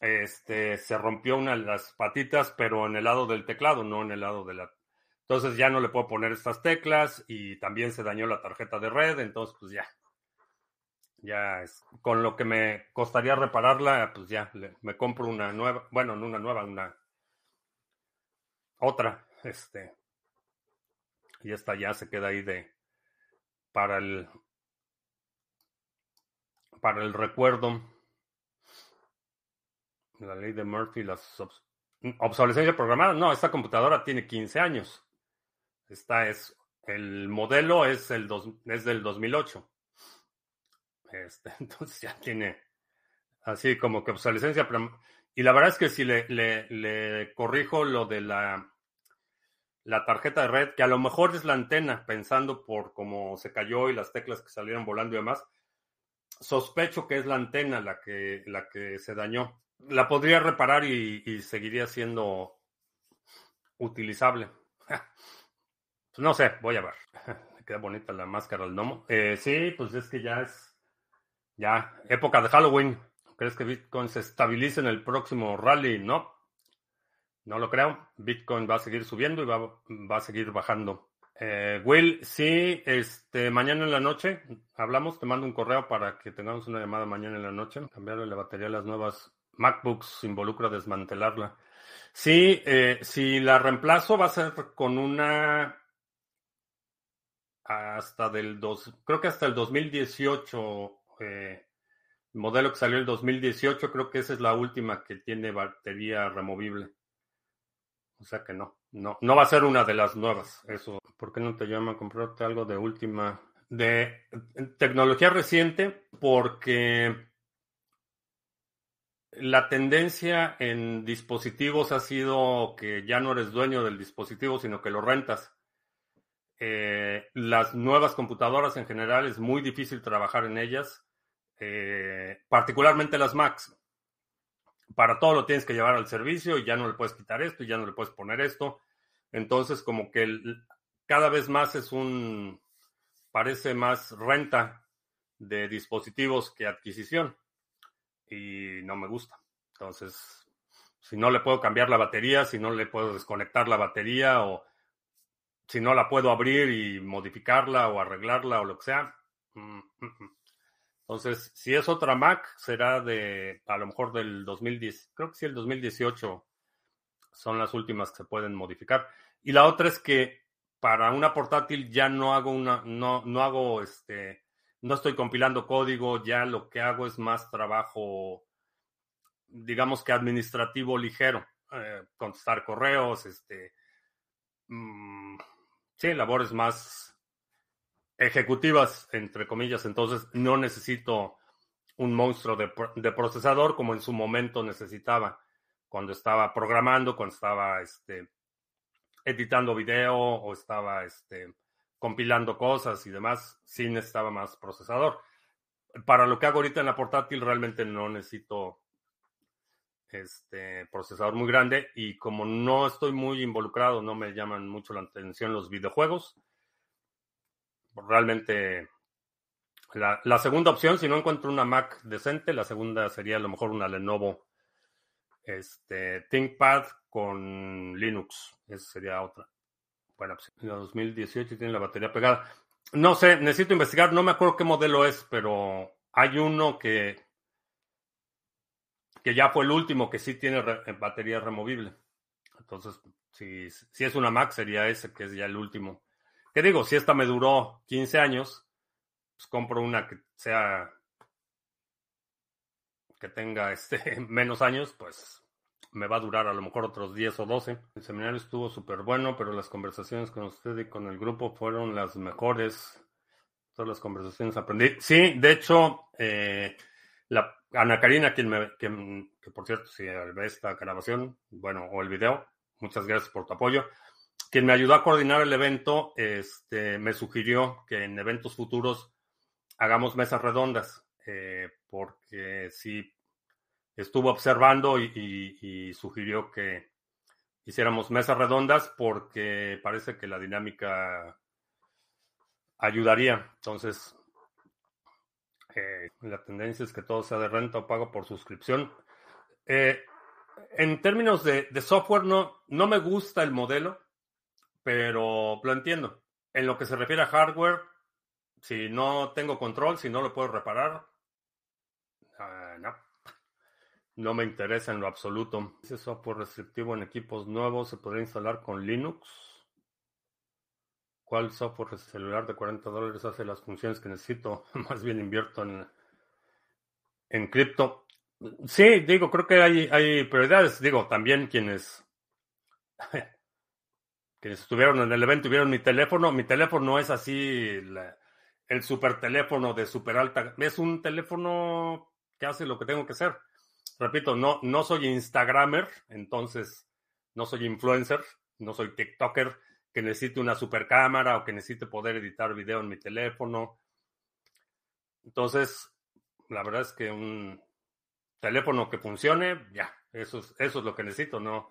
Este se rompió una de las patitas, pero en el lado del teclado, no en el lado de la. Entonces ya no le puedo poner estas teclas y también se dañó la tarjeta de red, entonces pues ya ya es, con lo que me costaría repararla, pues ya me compro una nueva, bueno, no una nueva, una otra, este, y esta ya se queda ahí de para el para el recuerdo. La ley de Murphy, las obsolescencia programada. No, esta computadora tiene 15 años. Esta es el modelo es el dos, es del 2008. Este, entonces ya tiene así como que obsolescencia. Y la verdad es que si le, le, corrijo lo de la, la tarjeta de red, que a lo mejor es la antena, pensando por cómo se cayó y las teclas que salieron volando y demás, sospecho que es la antena la que, la que se dañó. La podría reparar y, seguiría siendo utilizable. No sé, voy a ver. Queda bonita la máscara del gnomo. Eh, sí, pues es que ya es ya, época de Halloween. ¿Crees que Bitcoin se estabilice en el próximo rally? No. No lo creo. Bitcoin va a seguir subiendo y va, a seguir bajando. Eh, Will, sí, este, mañana en la noche hablamos, te mando un correo para que tengamos una llamada mañana en la noche. Cambiarle la batería a las nuevas MacBooks involucra desmantelarla. Sí, eh, si la reemplazo va a ser con una hasta del dos, creo que hasta el 2018 eh, modelo que salió el 2018, creo que esa es la última que tiene batería removible. O sea que no, no, no va a ser una de las nuevas. Eso, ¿por qué no te llama a comprarte algo de última, de tecnología reciente? Porque la tendencia en dispositivos ha sido que ya no eres dueño del dispositivo, sino que lo rentas. Eh, las nuevas computadoras en general es muy difícil trabajar en ellas eh, particularmente las Macs. Para todo lo tienes que llevar al servicio y ya no le puedes quitar esto y ya no le puedes poner esto. Entonces, como que cada vez más es un parece más renta de dispositivos que adquisición y no me gusta. Entonces, si no le puedo cambiar la batería, si no le puedo desconectar la batería o si no la puedo abrir y modificarla o arreglarla o lo que sea. Mm, mm, mm. Entonces, si es otra Mac, será de a lo mejor del 2010, creo que sí, el 2018 son las últimas que se pueden modificar. Y la otra es que para una portátil ya no hago una, no, no hago este, no estoy compilando código, ya lo que hago es más trabajo, digamos que administrativo ligero, eh, contestar correos, este, mm, sí, labores más ejecutivas, entre comillas, entonces no necesito un monstruo de, de, procesador como en su momento necesitaba cuando estaba programando, cuando estaba este, editando video o estaba este, compilando cosas y demás, sí necesitaba más procesador. Para lo que hago ahorita en la portátil realmente no necesito este procesador muy grande y como no estoy muy involucrado, no me llaman mucho la atención los videojuegos. Realmente la, la, segunda opción, si no encuentro una Mac decente, la segunda sería a lo mejor una Lenovo este, ThinkPad con Linux. Esa sería otra. Bueno, pues en 2018 tiene la batería pegada. No sé, necesito investigar, no me acuerdo qué modelo es, pero hay uno que, que ya fue el último que sí tiene batería removible. Entonces, si, si es una Mac, sería ese, que es ya el último. ¿Qué digo? Si esta me duró 15 años, pues compro una que sea que tenga este menos años, pues me va a durar a lo mejor otros 10 o 12. El seminario estuvo súper bueno, pero las conversaciones con usted y con el grupo fueron las mejores. Todas las conversaciones aprendí. Sí, de hecho, eh, la Ana Karina, quien me, que, por cierto, si ve esta grabación, bueno, o el video, muchas gracias por tu apoyo. Quien me ayudó a coordinar el evento, este, me sugirió que en eventos futuros hagamos mesas redondas, eh, porque si estuvo observando y, sugirió que hiciéramos mesas redondas porque parece que la dinámica ayudaría. Entonces, eh, la tendencia es que todo sea de renta o pago por suscripción. Eh, en términos de, software, no me gusta el modelo, pero lo entiendo. En lo que se refiere a hardware, si no tengo control, si no lo puedo reparar, uh, no. No me interesa en lo absoluto. Ese software restrictivo en equipos nuevos se podría instalar con Linux. ¿Cuál software celular de 40 dólares hace las funciones que necesito? Más bien invierto en, en cripto. Sí, digo, creo que hay, hay prioridades. Digo, también quienes, quienes estuvieron en el evento vieron mi teléfono. Mi teléfono no es así el super teléfono de super alta. Es un teléfono que hace lo que tengo que hacer repito, no, no soy Instagramer, entonces no soy influencer, no soy TikToker que necesite una super cámara o que necesite poder editar video en mi teléfono. Entonces, la verdad es que un teléfono que funcione, ya, eso es, eso es lo que necesito, no,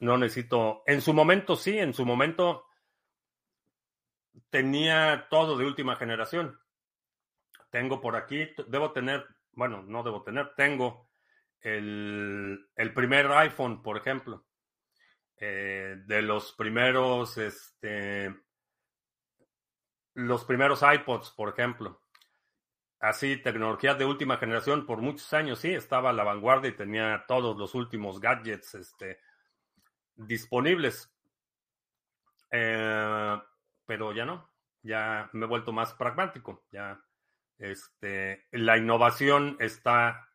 no necesito. En su momento sí, en su momento tenía todo de última generación. Tengo por aquí, debo tener, bueno, no debo tener, tengo el, primer iPhone, por ejemplo, eh, de los primeros, este, los primeros iPods, por ejemplo. Así, tecnología de última generación, por muchos años, sí, estaba a la vanguardia y tenía todos los últimos gadgets este, disponibles. Eh, pero ya no, ya me he vuelto más pragmático. Ya este, la innovación está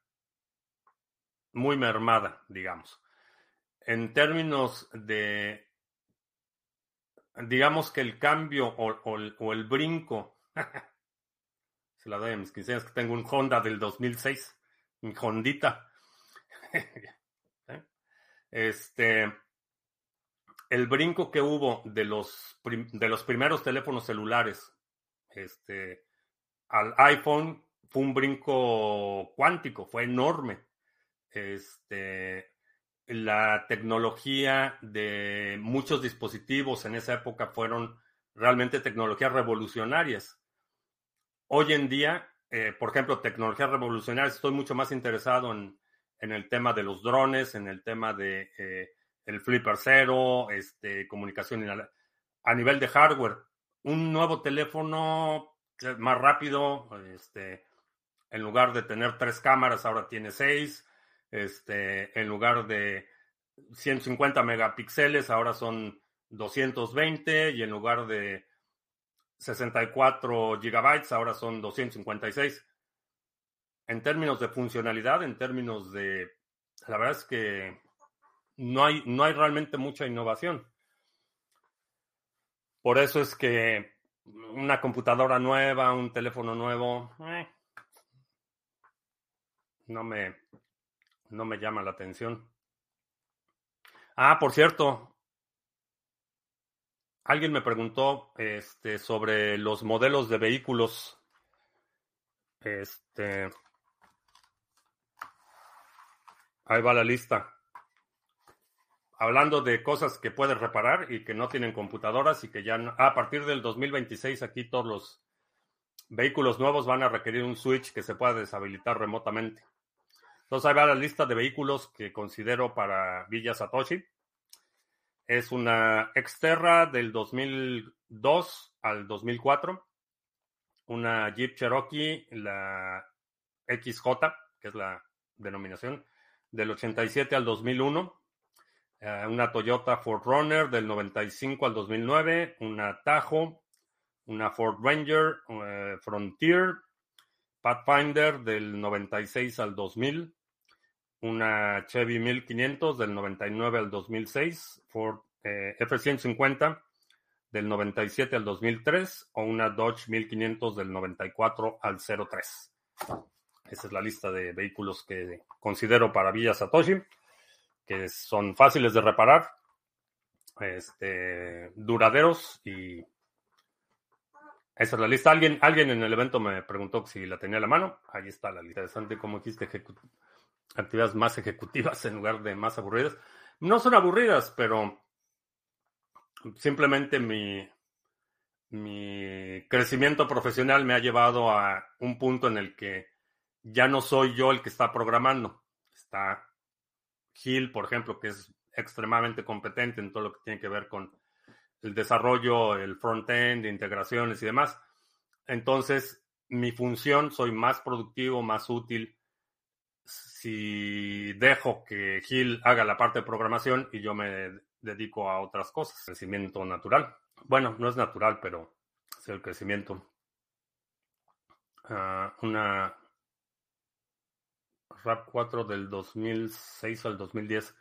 muy mermada, digamos. En términos de, digamos que el cambio o, el, brinco, se la doy a mis quincenas que tengo un Honda del 2006, mi Hondita. este, el brinco que hubo de los, de los primeros teléfonos celulares este, al iPhone fue un brinco cuántico, fue enorme este, la tecnología de muchos dispositivos en esa época fueron realmente tecnologías revolucionarias. Hoy en día, eh, por ejemplo, tecnologías revolucionarias, estoy mucho más interesado en, en el tema de los drones, en el tema de eh, el flipper cero, este, comunicación a nivel de hardware. Un nuevo teléfono más rápido, este, en lugar de tener tres cámaras, ahora tiene seis. Este, en lugar de 150 megapíxeles, ahora son 220 y en lugar de 64 gigabytes, ahora son 256. En términos de funcionalidad, en términos de... La verdad es que no hay, no hay realmente mucha innovación. Por eso es que una computadora nueva, un teléfono nuevo, eh, no, me, no me llama la atención. Ah, por cierto, alguien me preguntó este, sobre los modelos de vehículos. Este. Ahí va la lista. Hablando de cosas que puedes reparar y que no tienen computadoras y que ya a partir del 2026 aquí todos los vehículos nuevos van a requerir un switch que se pueda deshabilitar remotamente. Entonces ahí va la lista de vehículos que considero para Villa Satoshi. Es una Xterra del 2002 al 2004, una Jeep Cherokee, la XJ, que es la denominación, del 87 al 2001, eh, una Toyota Ford Runner del 95 al 2009, una Tahoe, una Ford Ranger, eh, Frontier, Pathfinder del 96 al 2000, una Chevy 1500 del 99 al 2006, Ford eh, F-150 del 97 al 2003 o una Dodge 1500 del 94 al 03. Esa es la lista de vehículos que considero para Villa Satoshi, que son fáciles de reparar, este, duraderos y esa es la lista. Alguien, alguien en el evento me preguntó si la tenía a la mano. Ahí está la lista. Interesante cómo dijiste actividades más ejecutivas en lugar de más aburridas. No son aburridas, pero simplemente mi, mi crecimiento profesional me ha llevado a un punto en el que ya no soy yo el que está programando. Está Gil, por ejemplo, que es extremadamente competente en todo lo que tiene que ver con el desarrollo, el front-end, integraciones y demás. Entonces, mi función, soy más productivo, más útil si dejo que Gil haga la parte de programación y yo me dedico a otras cosas. Crecimiento natural. Bueno, no es natural, pero es el crecimiento. Ah, una RAP 4 del 2006 al 2010.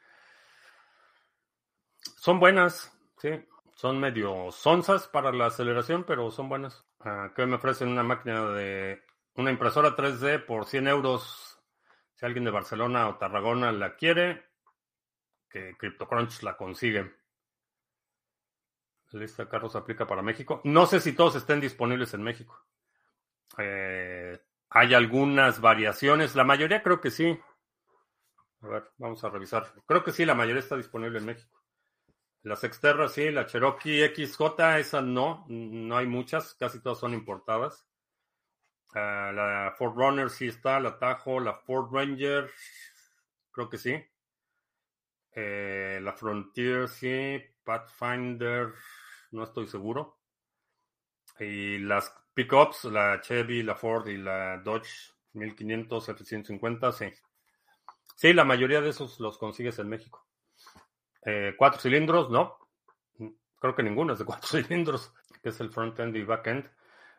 Son buenas, sí. Son medio sonzas para la aceleración, pero son buenas. Uh, que me ofrecen una máquina de una impresora 3D por 100 euros si alguien de Barcelona o Tarragona la quiere, que CryptoCrunch la consigue. Lista de carros aplica para México. No sé si todos estén disponibles en México. Eh, hay algunas variaciones. La mayoría creo que sí. A ver, vamos a revisar. Creo que sí, la mayoría está disponible en México. Las externas sí, la Cherokee XJ, esa no, no hay muchas, casi todas son importadas. Ah, la Ford Runner sí está, la Tajo, la Ford Ranger, creo que sí. Eh, la Frontier sí, Pathfinder, no estoy seguro. Y las pickups, la Chevy, la Ford y la Dodge 1500 F-150, sí. Sí, la mayoría de esos los consigues en México. Eh, cuatro cilindros, no. Creo que ninguno es de cuatro cilindros, que es el front-end y back-end.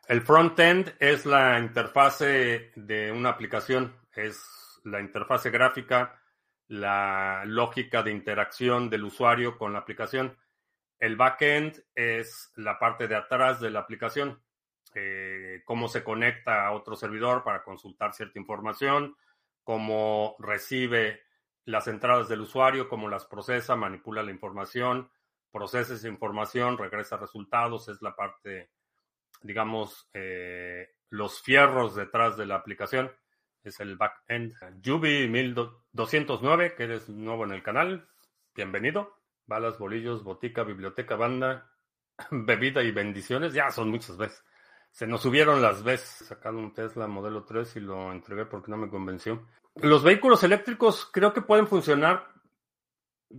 El front-end es la interfase de una aplicación, es la interfase gráfica, la lógica de interacción del usuario con la aplicación. El back-end es la parte de atrás de la aplicación, eh, cómo se conecta a otro servidor para consultar cierta información, cómo recibe las entradas del usuario, cómo las procesa, manipula la información, procesa esa información, regresa resultados, es la parte digamos, eh, los fierros detrás de la aplicación. Es el backend. Yubi 1209, que eres nuevo en el canal. Bienvenido. Balas, bolillos, botica, biblioteca, banda. bebida y bendiciones, ya son muchas veces. Se nos subieron las veces. Sacando un Tesla modelo 3 y lo entregué porque no me convenció. Los vehículos eléctricos creo que pueden funcionar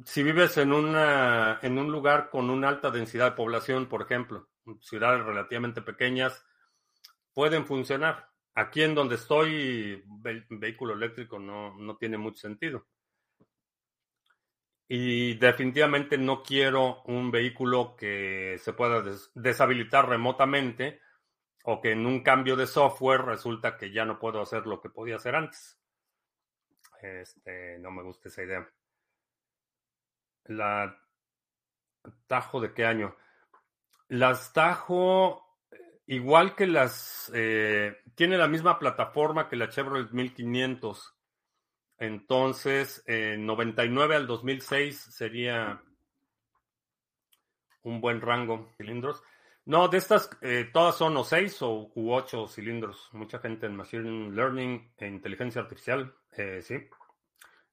si vives en, una, en un lugar con una alta densidad de población, por ejemplo, ciudades relativamente pequeñas, pueden funcionar. Aquí en donde estoy, vehículo eléctrico no, no tiene mucho sentido. Y definitivamente no quiero un vehículo que se pueda deshabilitar remotamente o que en un cambio de software resulta que ya no puedo hacer lo que podía hacer antes. Este, no me gusta esa idea. La Tajo de qué año? Las Tajo, igual que las, eh, tiene la misma plataforma que la Chevrolet 1500. Entonces, en 99 al 2006 sería un buen rango cilindros. No, de estas, eh, todas son o 6 o u 8 cilindros. Mucha gente en Machine Learning e inteligencia artificial, eh, sí.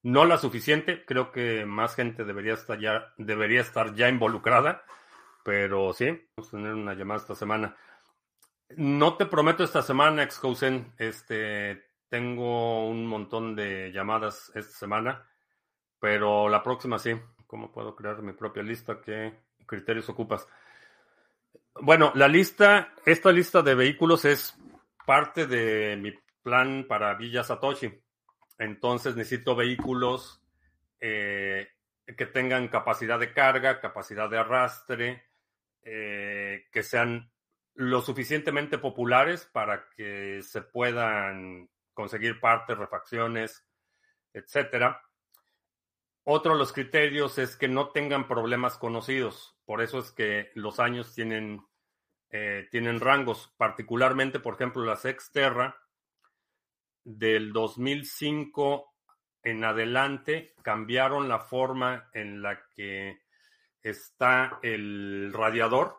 No la suficiente, creo que más gente debería estar ya, debería estar ya involucrada, pero sí, vamos a tener una llamada esta semana. No te prometo esta semana, Excousen, este, tengo un montón de llamadas esta semana, pero la próxima sí. ¿Cómo puedo crear mi propia lista? ¿Qué criterios ocupas? Bueno, la lista, esta lista de vehículos es parte de mi plan para Villa Satoshi. Entonces necesito vehículos eh, que tengan capacidad de carga, capacidad de arrastre, eh, que sean lo suficientemente populares para que se puedan conseguir partes, refacciones, etcétera. Otro de los criterios es que no tengan problemas conocidos. Por eso es que los años tienen, eh, tienen rangos. Particularmente, por ejemplo, las Xterra del 2005 en adelante cambiaron la forma en la que está el radiador,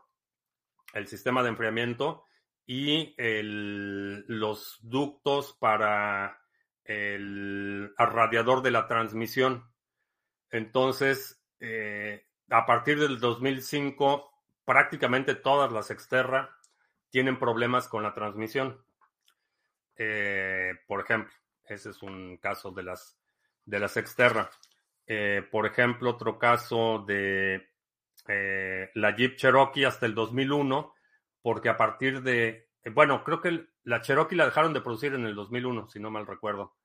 el sistema de enfriamiento y los ductos para el, radiador de la transmisión. Entonces, eh, a partir del 2005, prácticamente todas las Exterra tienen problemas con la transmisión. Eh, por ejemplo, ese es un caso de las, de las Exterra. Eh, por ejemplo, otro caso de la Jeep Cherokee hasta el 2001, porque a partir de, bueno, creo que la Cherokee la dejaron de producir en el 2001, si no mal recuerdo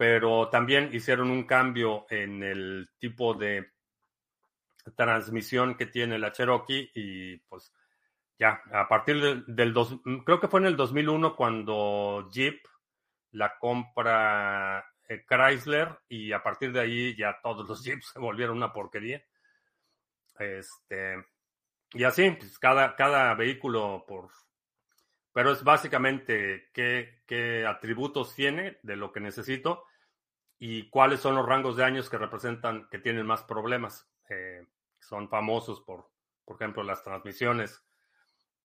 pero también hicieron un cambio en el tipo de transmisión que tiene la Cherokee y pues ya, a partir del, dos, creo que fue en el 2001 cuando Jeep la compra eh, Chrysler y a partir de ahí ya todos los Jeeps se volvieron una porquería. Este, y así, pues cada, cada vehículo por... Pero es básicamente qué, qué atributos tiene de lo que necesito y cuáles son los rangos de años que representan que tienen más problemas. Eh, son famosos por, por ejemplo, las transmisiones,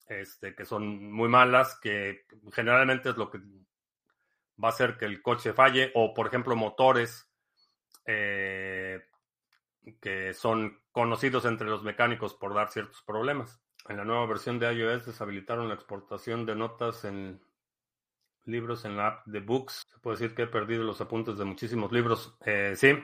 este, que son muy malas, que generalmente es lo que va a hacer que el coche falle, o por ejemplo, motores eh, que son conocidos entre los mecánicos por dar ciertos problemas. En la nueva versión de iOS deshabilitaron la exportación de notas en libros en la app de Books. Se puede decir que he perdido los apuntes de muchísimos libros. Eh, sí.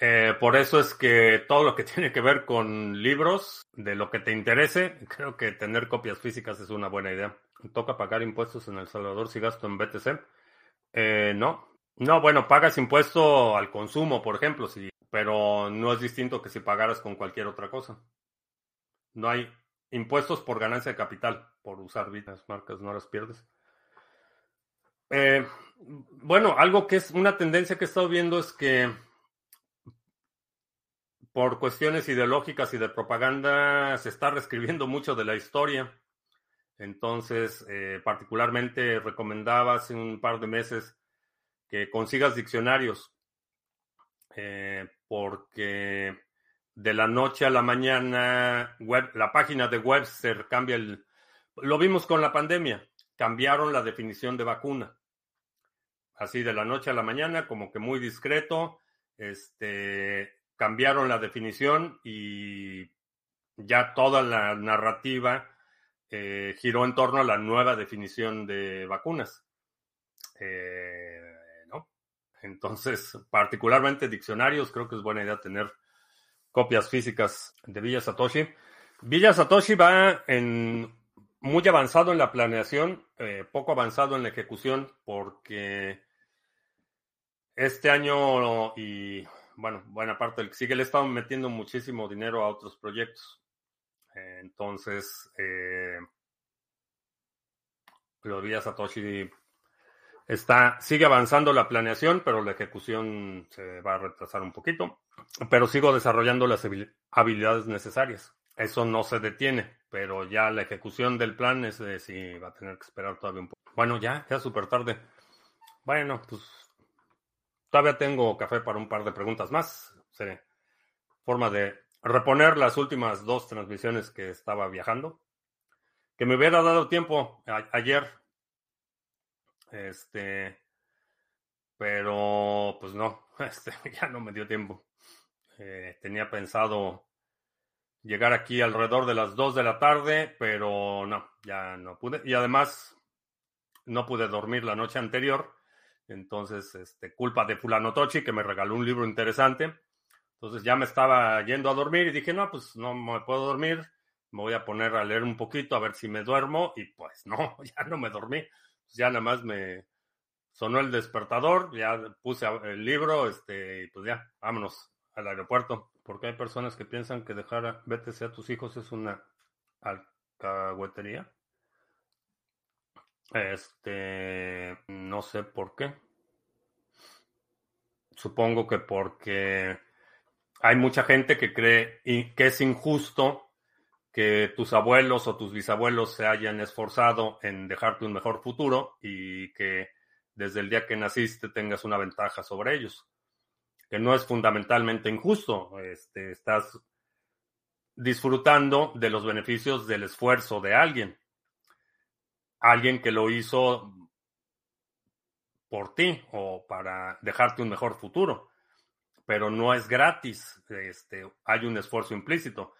Eh, por eso es que todo lo que tiene que ver con libros, de lo que te interese, creo que tener copias físicas es una buena idea. ¿Toca pagar impuestos en El Salvador si gasto en BTC? Eh, no. No, bueno, pagas impuesto al consumo, por ejemplo, sí, pero no es distinto que si pagaras con cualquier otra cosa. No hay impuestos por ganancia de capital, por usar las marcas, no las pierdes. Eh, bueno, algo que es una tendencia que he estado viendo es que por cuestiones ideológicas y de propaganda se está reescribiendo mucho de la historia. Entonces, eh, particularmente recomendaba hace un par de meses que consigas diccionarios, eh, porque de la noche a la mañana la página de Webster cambia el... Lo vimos con la pandemia, cambiaron la definición de vacuna así de la noche a la mañana, como que muy discreto, este, cambiaron la definición y ya toda la narrativa eh, giró en torno a la nueva definición de vacunas. Eh, ¿no? Entonces, particularmente diccionarios, creo que es buena idea tener copias físicas de Villa Satoshi. Villa Satoshi va en muy avanzado en la planeación, eh, poco avanzado en la ejecución, porque este año y bueno, buena parte del que sigue le estado metiendo muchísimo dinero a otros proyectos. entonces, eh, lo de Satoshi está, sigue avanzando la planeación, pero la ejecución se va a retrasar un poquito. Pero sigo desarrollando las habilidades necesarias. Eso no se detiene, pero ya la ejecución del plan es de si va a tener que esperar todavía un poco. Bueno, ya, ya súper tarde. Bueno, pues todavía tengo café para un par de preguntas más. Seré forma de reponer las últimas dos transmisiones que estaba viajando. Que me hubiera dado tiempo ayer. Este. Pero, pues no, este, ya no me dio tiempo. Eh, tenía pensado llegar aquí alrededor de las 2 de la tarde, pero no, ya no pude. Y además, no pude dormir la noche anterior. Entonces, este, culpa de Fulano Tochi, que me regaló un libro interesante. Entonces ya me estaba yendo a dormir y dije, no, pues no me puedo dormir. Me voy a poner a leer un poquito a ver si me duermo. Y pues no, ya no me dormí. Ya nada más me sonó el despertador, ya puse el libro, este, y pues ya, vámonos al aeropuerto. Porque hay personas que piensan que dejar BTC a tus hijos es una alcahuetería. Este, no sé por qué. Supongo que porque hay mucha gente que cree que es injusto que tus abuelos o tus bisabuelos se hayan esforzado en dejarte un mejor futuro y que desde el día que naciste tengas una ventaja sobre ellos que no es fundamentalmente injusto. Este, estás disfrutando de los beneficios del esfuerzo de alguien. Alguien que lo hizo por ti o para dejarte un mejor futuro. Pero no es gratis. Este, hay un esfuerzo implícito.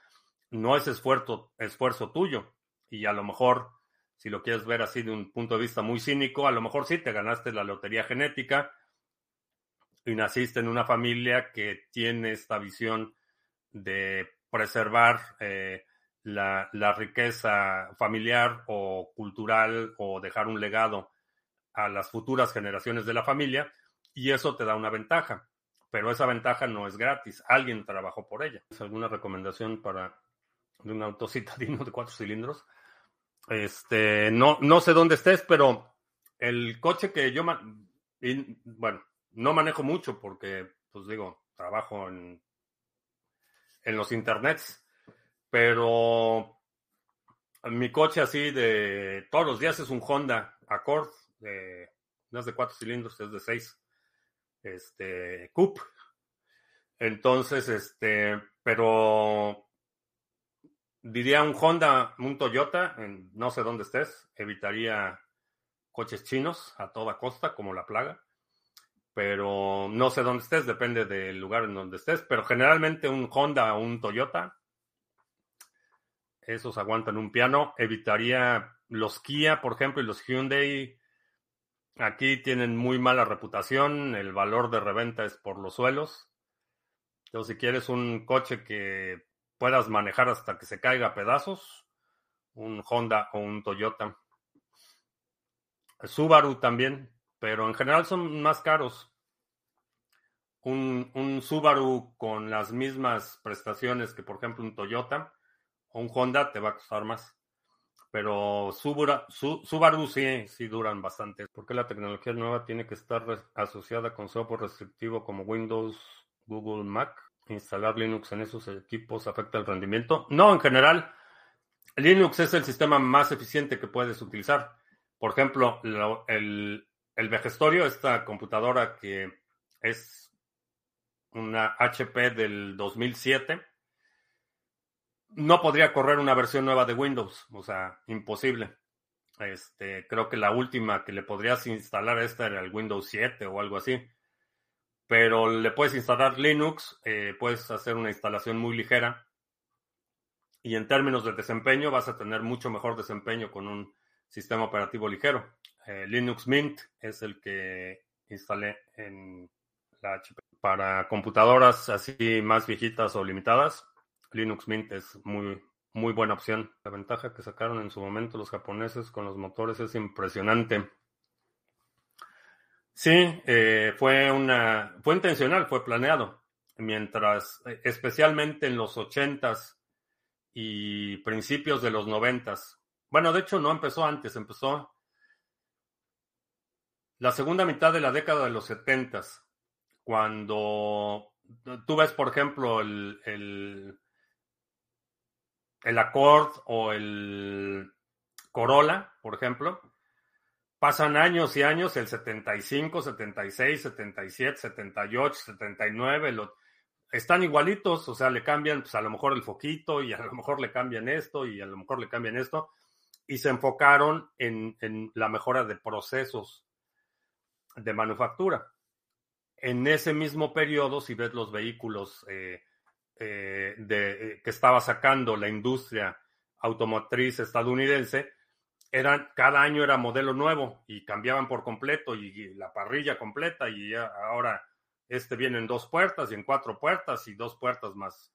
No es esfuerzo, esfuerzo tuyo. Y a lo mejor, si lo quieres ver así de un punto de vista muy cínico, a lo mejor sí te ganaste la lotería genética y naciste en una familia que tiene esta visión de preservar eh, la, riqueza familiar o cultural o dejar un legado a las futuras generaciones de la familia y eso te da una ventaja, pero esa ventaja no es gratis, alguien trabajó por ella. ¿Alguna recomendación para un auto citadino de cuatro cilindros? Este, no, no sé dónde estés, pero el coche que yo, bueno, no manejo mucho porque, pues digo, trabajo en, en los internets, pero mi coche así de todos los días es un Honda Accord, de, no es de cuatro cilindros, es de seis, este, Coupe. Entonces, este, pero diría un Honda, un Toyota, en, no sé dónde estés, evitaría coches chinos a toda costa, como la plaga pero no sé dónde estés, depende del lugar en donde estés, pero generalmente un Honda o un Toyota, esos aguantan un piano, evitaría los Kia, por ejemplo, y los Hyundai, aquí tienen muy mala reputación, el valor de reventa es por los suelos, entonces si quieres un coche que puedas manejar hasta que se caiga a pedazos, un Honda o un Toyota. Subaru también, pero en general son más caros. Un, un, Subaru con las mismas prestaciones que, por ejemplo, un Toyota o un Honda te va a costar más. Pero Subaru, Subaru sí, sí duran bastante. Porque la tecnología nueva tiene que estar asociada con software restrictivo como Windows, Google, Mac. Instalar Linux en esos equipos afecta el rendimiento. No, en general, Linux es el sistema más eficiente que puedes utilizar. Por ejemplo, el, el Vegestorio, esta computadora que es una HP del 2007, no podría correr una versión nueva de Windows, o sea, imposible. Este, creo que la última que le podrías instalar esta era el Windows 7 o algo así. Pero le puedes instalar Linux, eh, puedes hacer una instalación muy ligera Y en términos de desempeño, vas a tener mucho mejor desempeño con un sistema operativo ligero. Eh, Linux Mint es el que instalé en la HP. Para computadoras así más viejitas o limitadas, Linux Mint es muy, muy buena opción. La ventaja que sacaron en su momento los japoneses con los motores es impresionante. Sí, eh, fue una, fue intencional, fue planeado. Mientras, especialmente en los ochentas y principios de los noventas. Bueno, de hecho no empezó antes, empezó la segunda mitad de la década de los setentas, cuando tú ves, por ejemplo, el, el, Accord o el Corolla, por ejemplo, pasan años y años, el 75, 76, 77, 78, 79, lo, están igualitos, o sea, le cambian pues, a lo mejor el foquito y a lo mejor le cambian esto y a lo mejor le cambian esto, y se enfocaron en, en la mejora de procesos de manufactura. En ese mismo periodo, si ves los vehículos eh, eh, de, eh, que estaba sacando la industria automotriz estadounidense, eran, cada año era modelo nuevo y cambiaban por completo y, la parrilla completa y ahora este viene en dos puertas y en cuatro puertas y dos puertas más.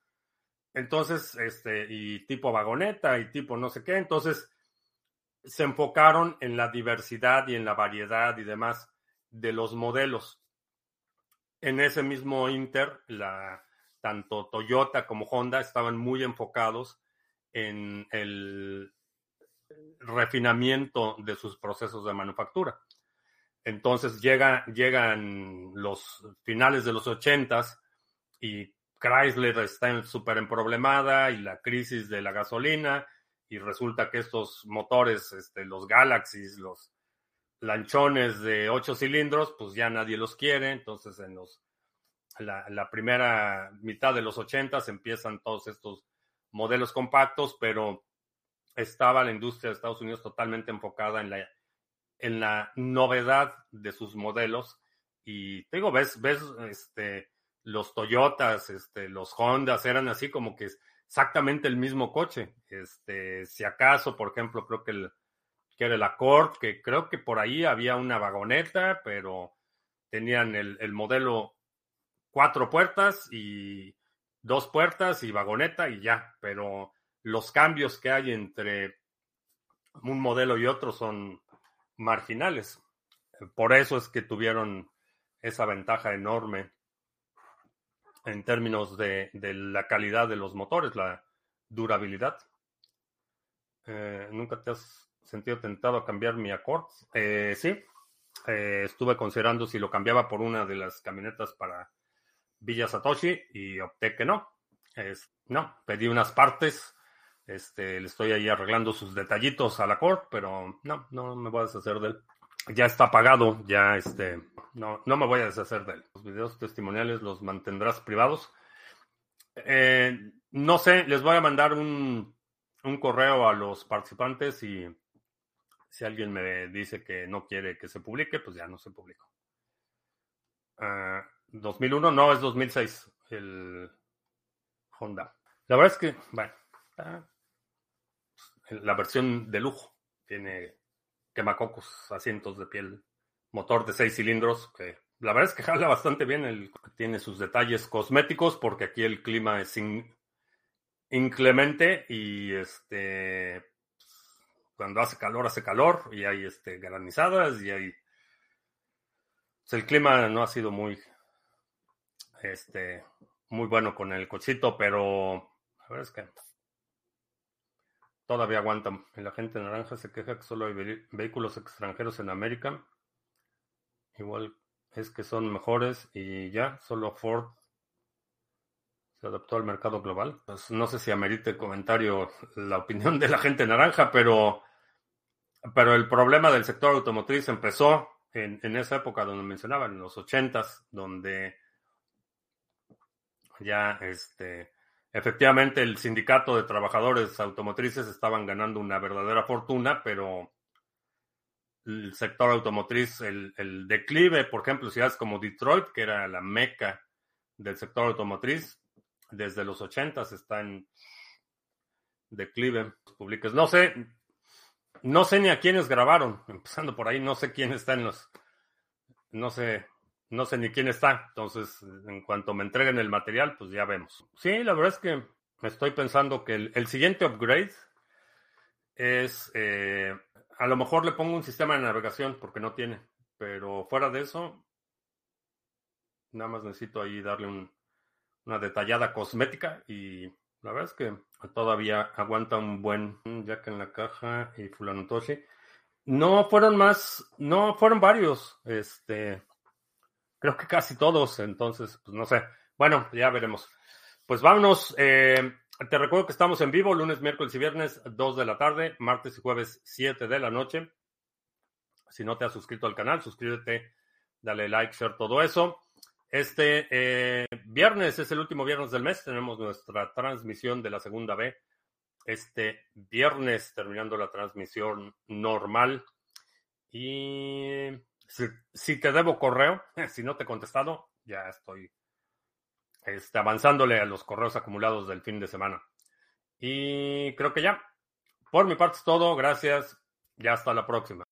Entonces, este, y tipo vagoneta y tipo no sé qué. Entonces, se enfocaron en la diversidad y en la variedad y demás de los modelos. En ese mismo Inter, tanto Toyota como Honda estaban muy enfocados en el refinamiento de sus procesos de manufactura. Entonces llega, llegan los finales de los ochentas y Chrysler está súper emproblemada y la crisis de la gasolina y resulta que estos motores, este, los Galaxies, los lanchones de ocho cilindros, pues ya nadie los quiere. Entonces en los la, primera mitad de los ochentas empiezan todos estos modelos compactos, pero estaba la industria de Estados Unidos totalmente enfocada en la en la novedad de sus modelos. Y te digo, ves, ves, este, los Toyotas, este, los Hondas eran así como que exactamente el mismo coche. Este, si acaso, por ejemplo, creo que el, que era el Accord, que creo que por ahí había una vagoneta, pero tenían el, el modelo cuatro puertas y dos puertas y vagoneta y ya, pero los cambios que hay entre un modelo y otro son marginales. Por eso es que tuvieron esa ventaja enorme en términos de, la calidad de los motores, la durabilidad. Eh, ¿Nunca te has sentido tentado a cambiar mi Accord? Eh, sí, eh, estuve considerando si lo cambiaba por una de las camionetas para Villa Satoshi y opté que no. no, pedí unas partes este, le estoy ahí arreglando sus detallitos a la Core, pero no, no me voy a deshacer de él. Ya está pagado, ya este, no, no me voy a deshacer de él. Los videos testimoniales los mantendrás privados. Eh, no sé, les voy a mandar un, un correo a los participantes y si alguien me dice que no quiere que se publique, pues ya no se publica. 2001, ah, no, es 2006, el Honda. La verdad es que, bueno, la versión de lujo. Tiene quemacocos, asientos de piel, motor de seis cilindros, que la verdad es que jala bastante bien. El, tiene sus detalles cosméticos porque aquí el clima es inclemente y este cuando hace calor hace calor y hay este granizadas y hay pues, el clima no ha sido muy este muy bueno con el cochito, pero la verdad es que Todavía aguantan. La gente naranja se queja que solo hay vehículos extranjeros en América. Igual es que son mejores y ya, solo Ford se adaptó al mercado global. Pues no sé si amerite comentario la opinión de la gente naranja, pero, pero el problema del sector automotriz empezó en, en esa época donde mencionaba, en los ochentas, donde ya este Efectivamente, el sindicato de trabajadores automotrices estaban ganando una verdadera fortuna, pero el sector automotriz, el, declive, por ejemplo, ciudades como Detroit, que era la meca del sector automotriz, desde los 80 está en, declive. Publiques. No sé, no sé ni a quiénes grabaron. Empezando por ahí, no sé quién está en los. No sé, no sé ni quién está. Entonces, en cuanto me entreguen el material, pues ya vemos. Sí, la verdad es que estoy pensando que el, siguiente upgrade es. Eh, a lo mejor le pongo un sistema de navegación porque no tiene. Pero fuera de eso, nada más necesito ahí darle una detallada cosmética y la verdad es que todavía aguanta un buen Jack en la caja y Fulano Toshi. No fueron más, no fueron varios, este, creo que casi todos, entonces, pues no sé. Bueno, ya veremos. Pues vámonos. Eh, te recuerdo que estamos en vivo lunes, miércoles y viernes, 2 de la tarde, martes y jueves, 7 de la noche. Si no te has suscrito al canal, suscríbete, dale like, share, todo eso. Este eh, viernes es el último viernes del mes. Tenemos nuestra transmisión de la segunda B. Este viernes, terminando la transmisión normal. Y si, te debo correo, si no te he contestado, ya estoy este, avanzándole a los correos acumulados del fin de semana. Y creo que ya. Por mi parte es todo. Gracias. Ya hasta la próxima.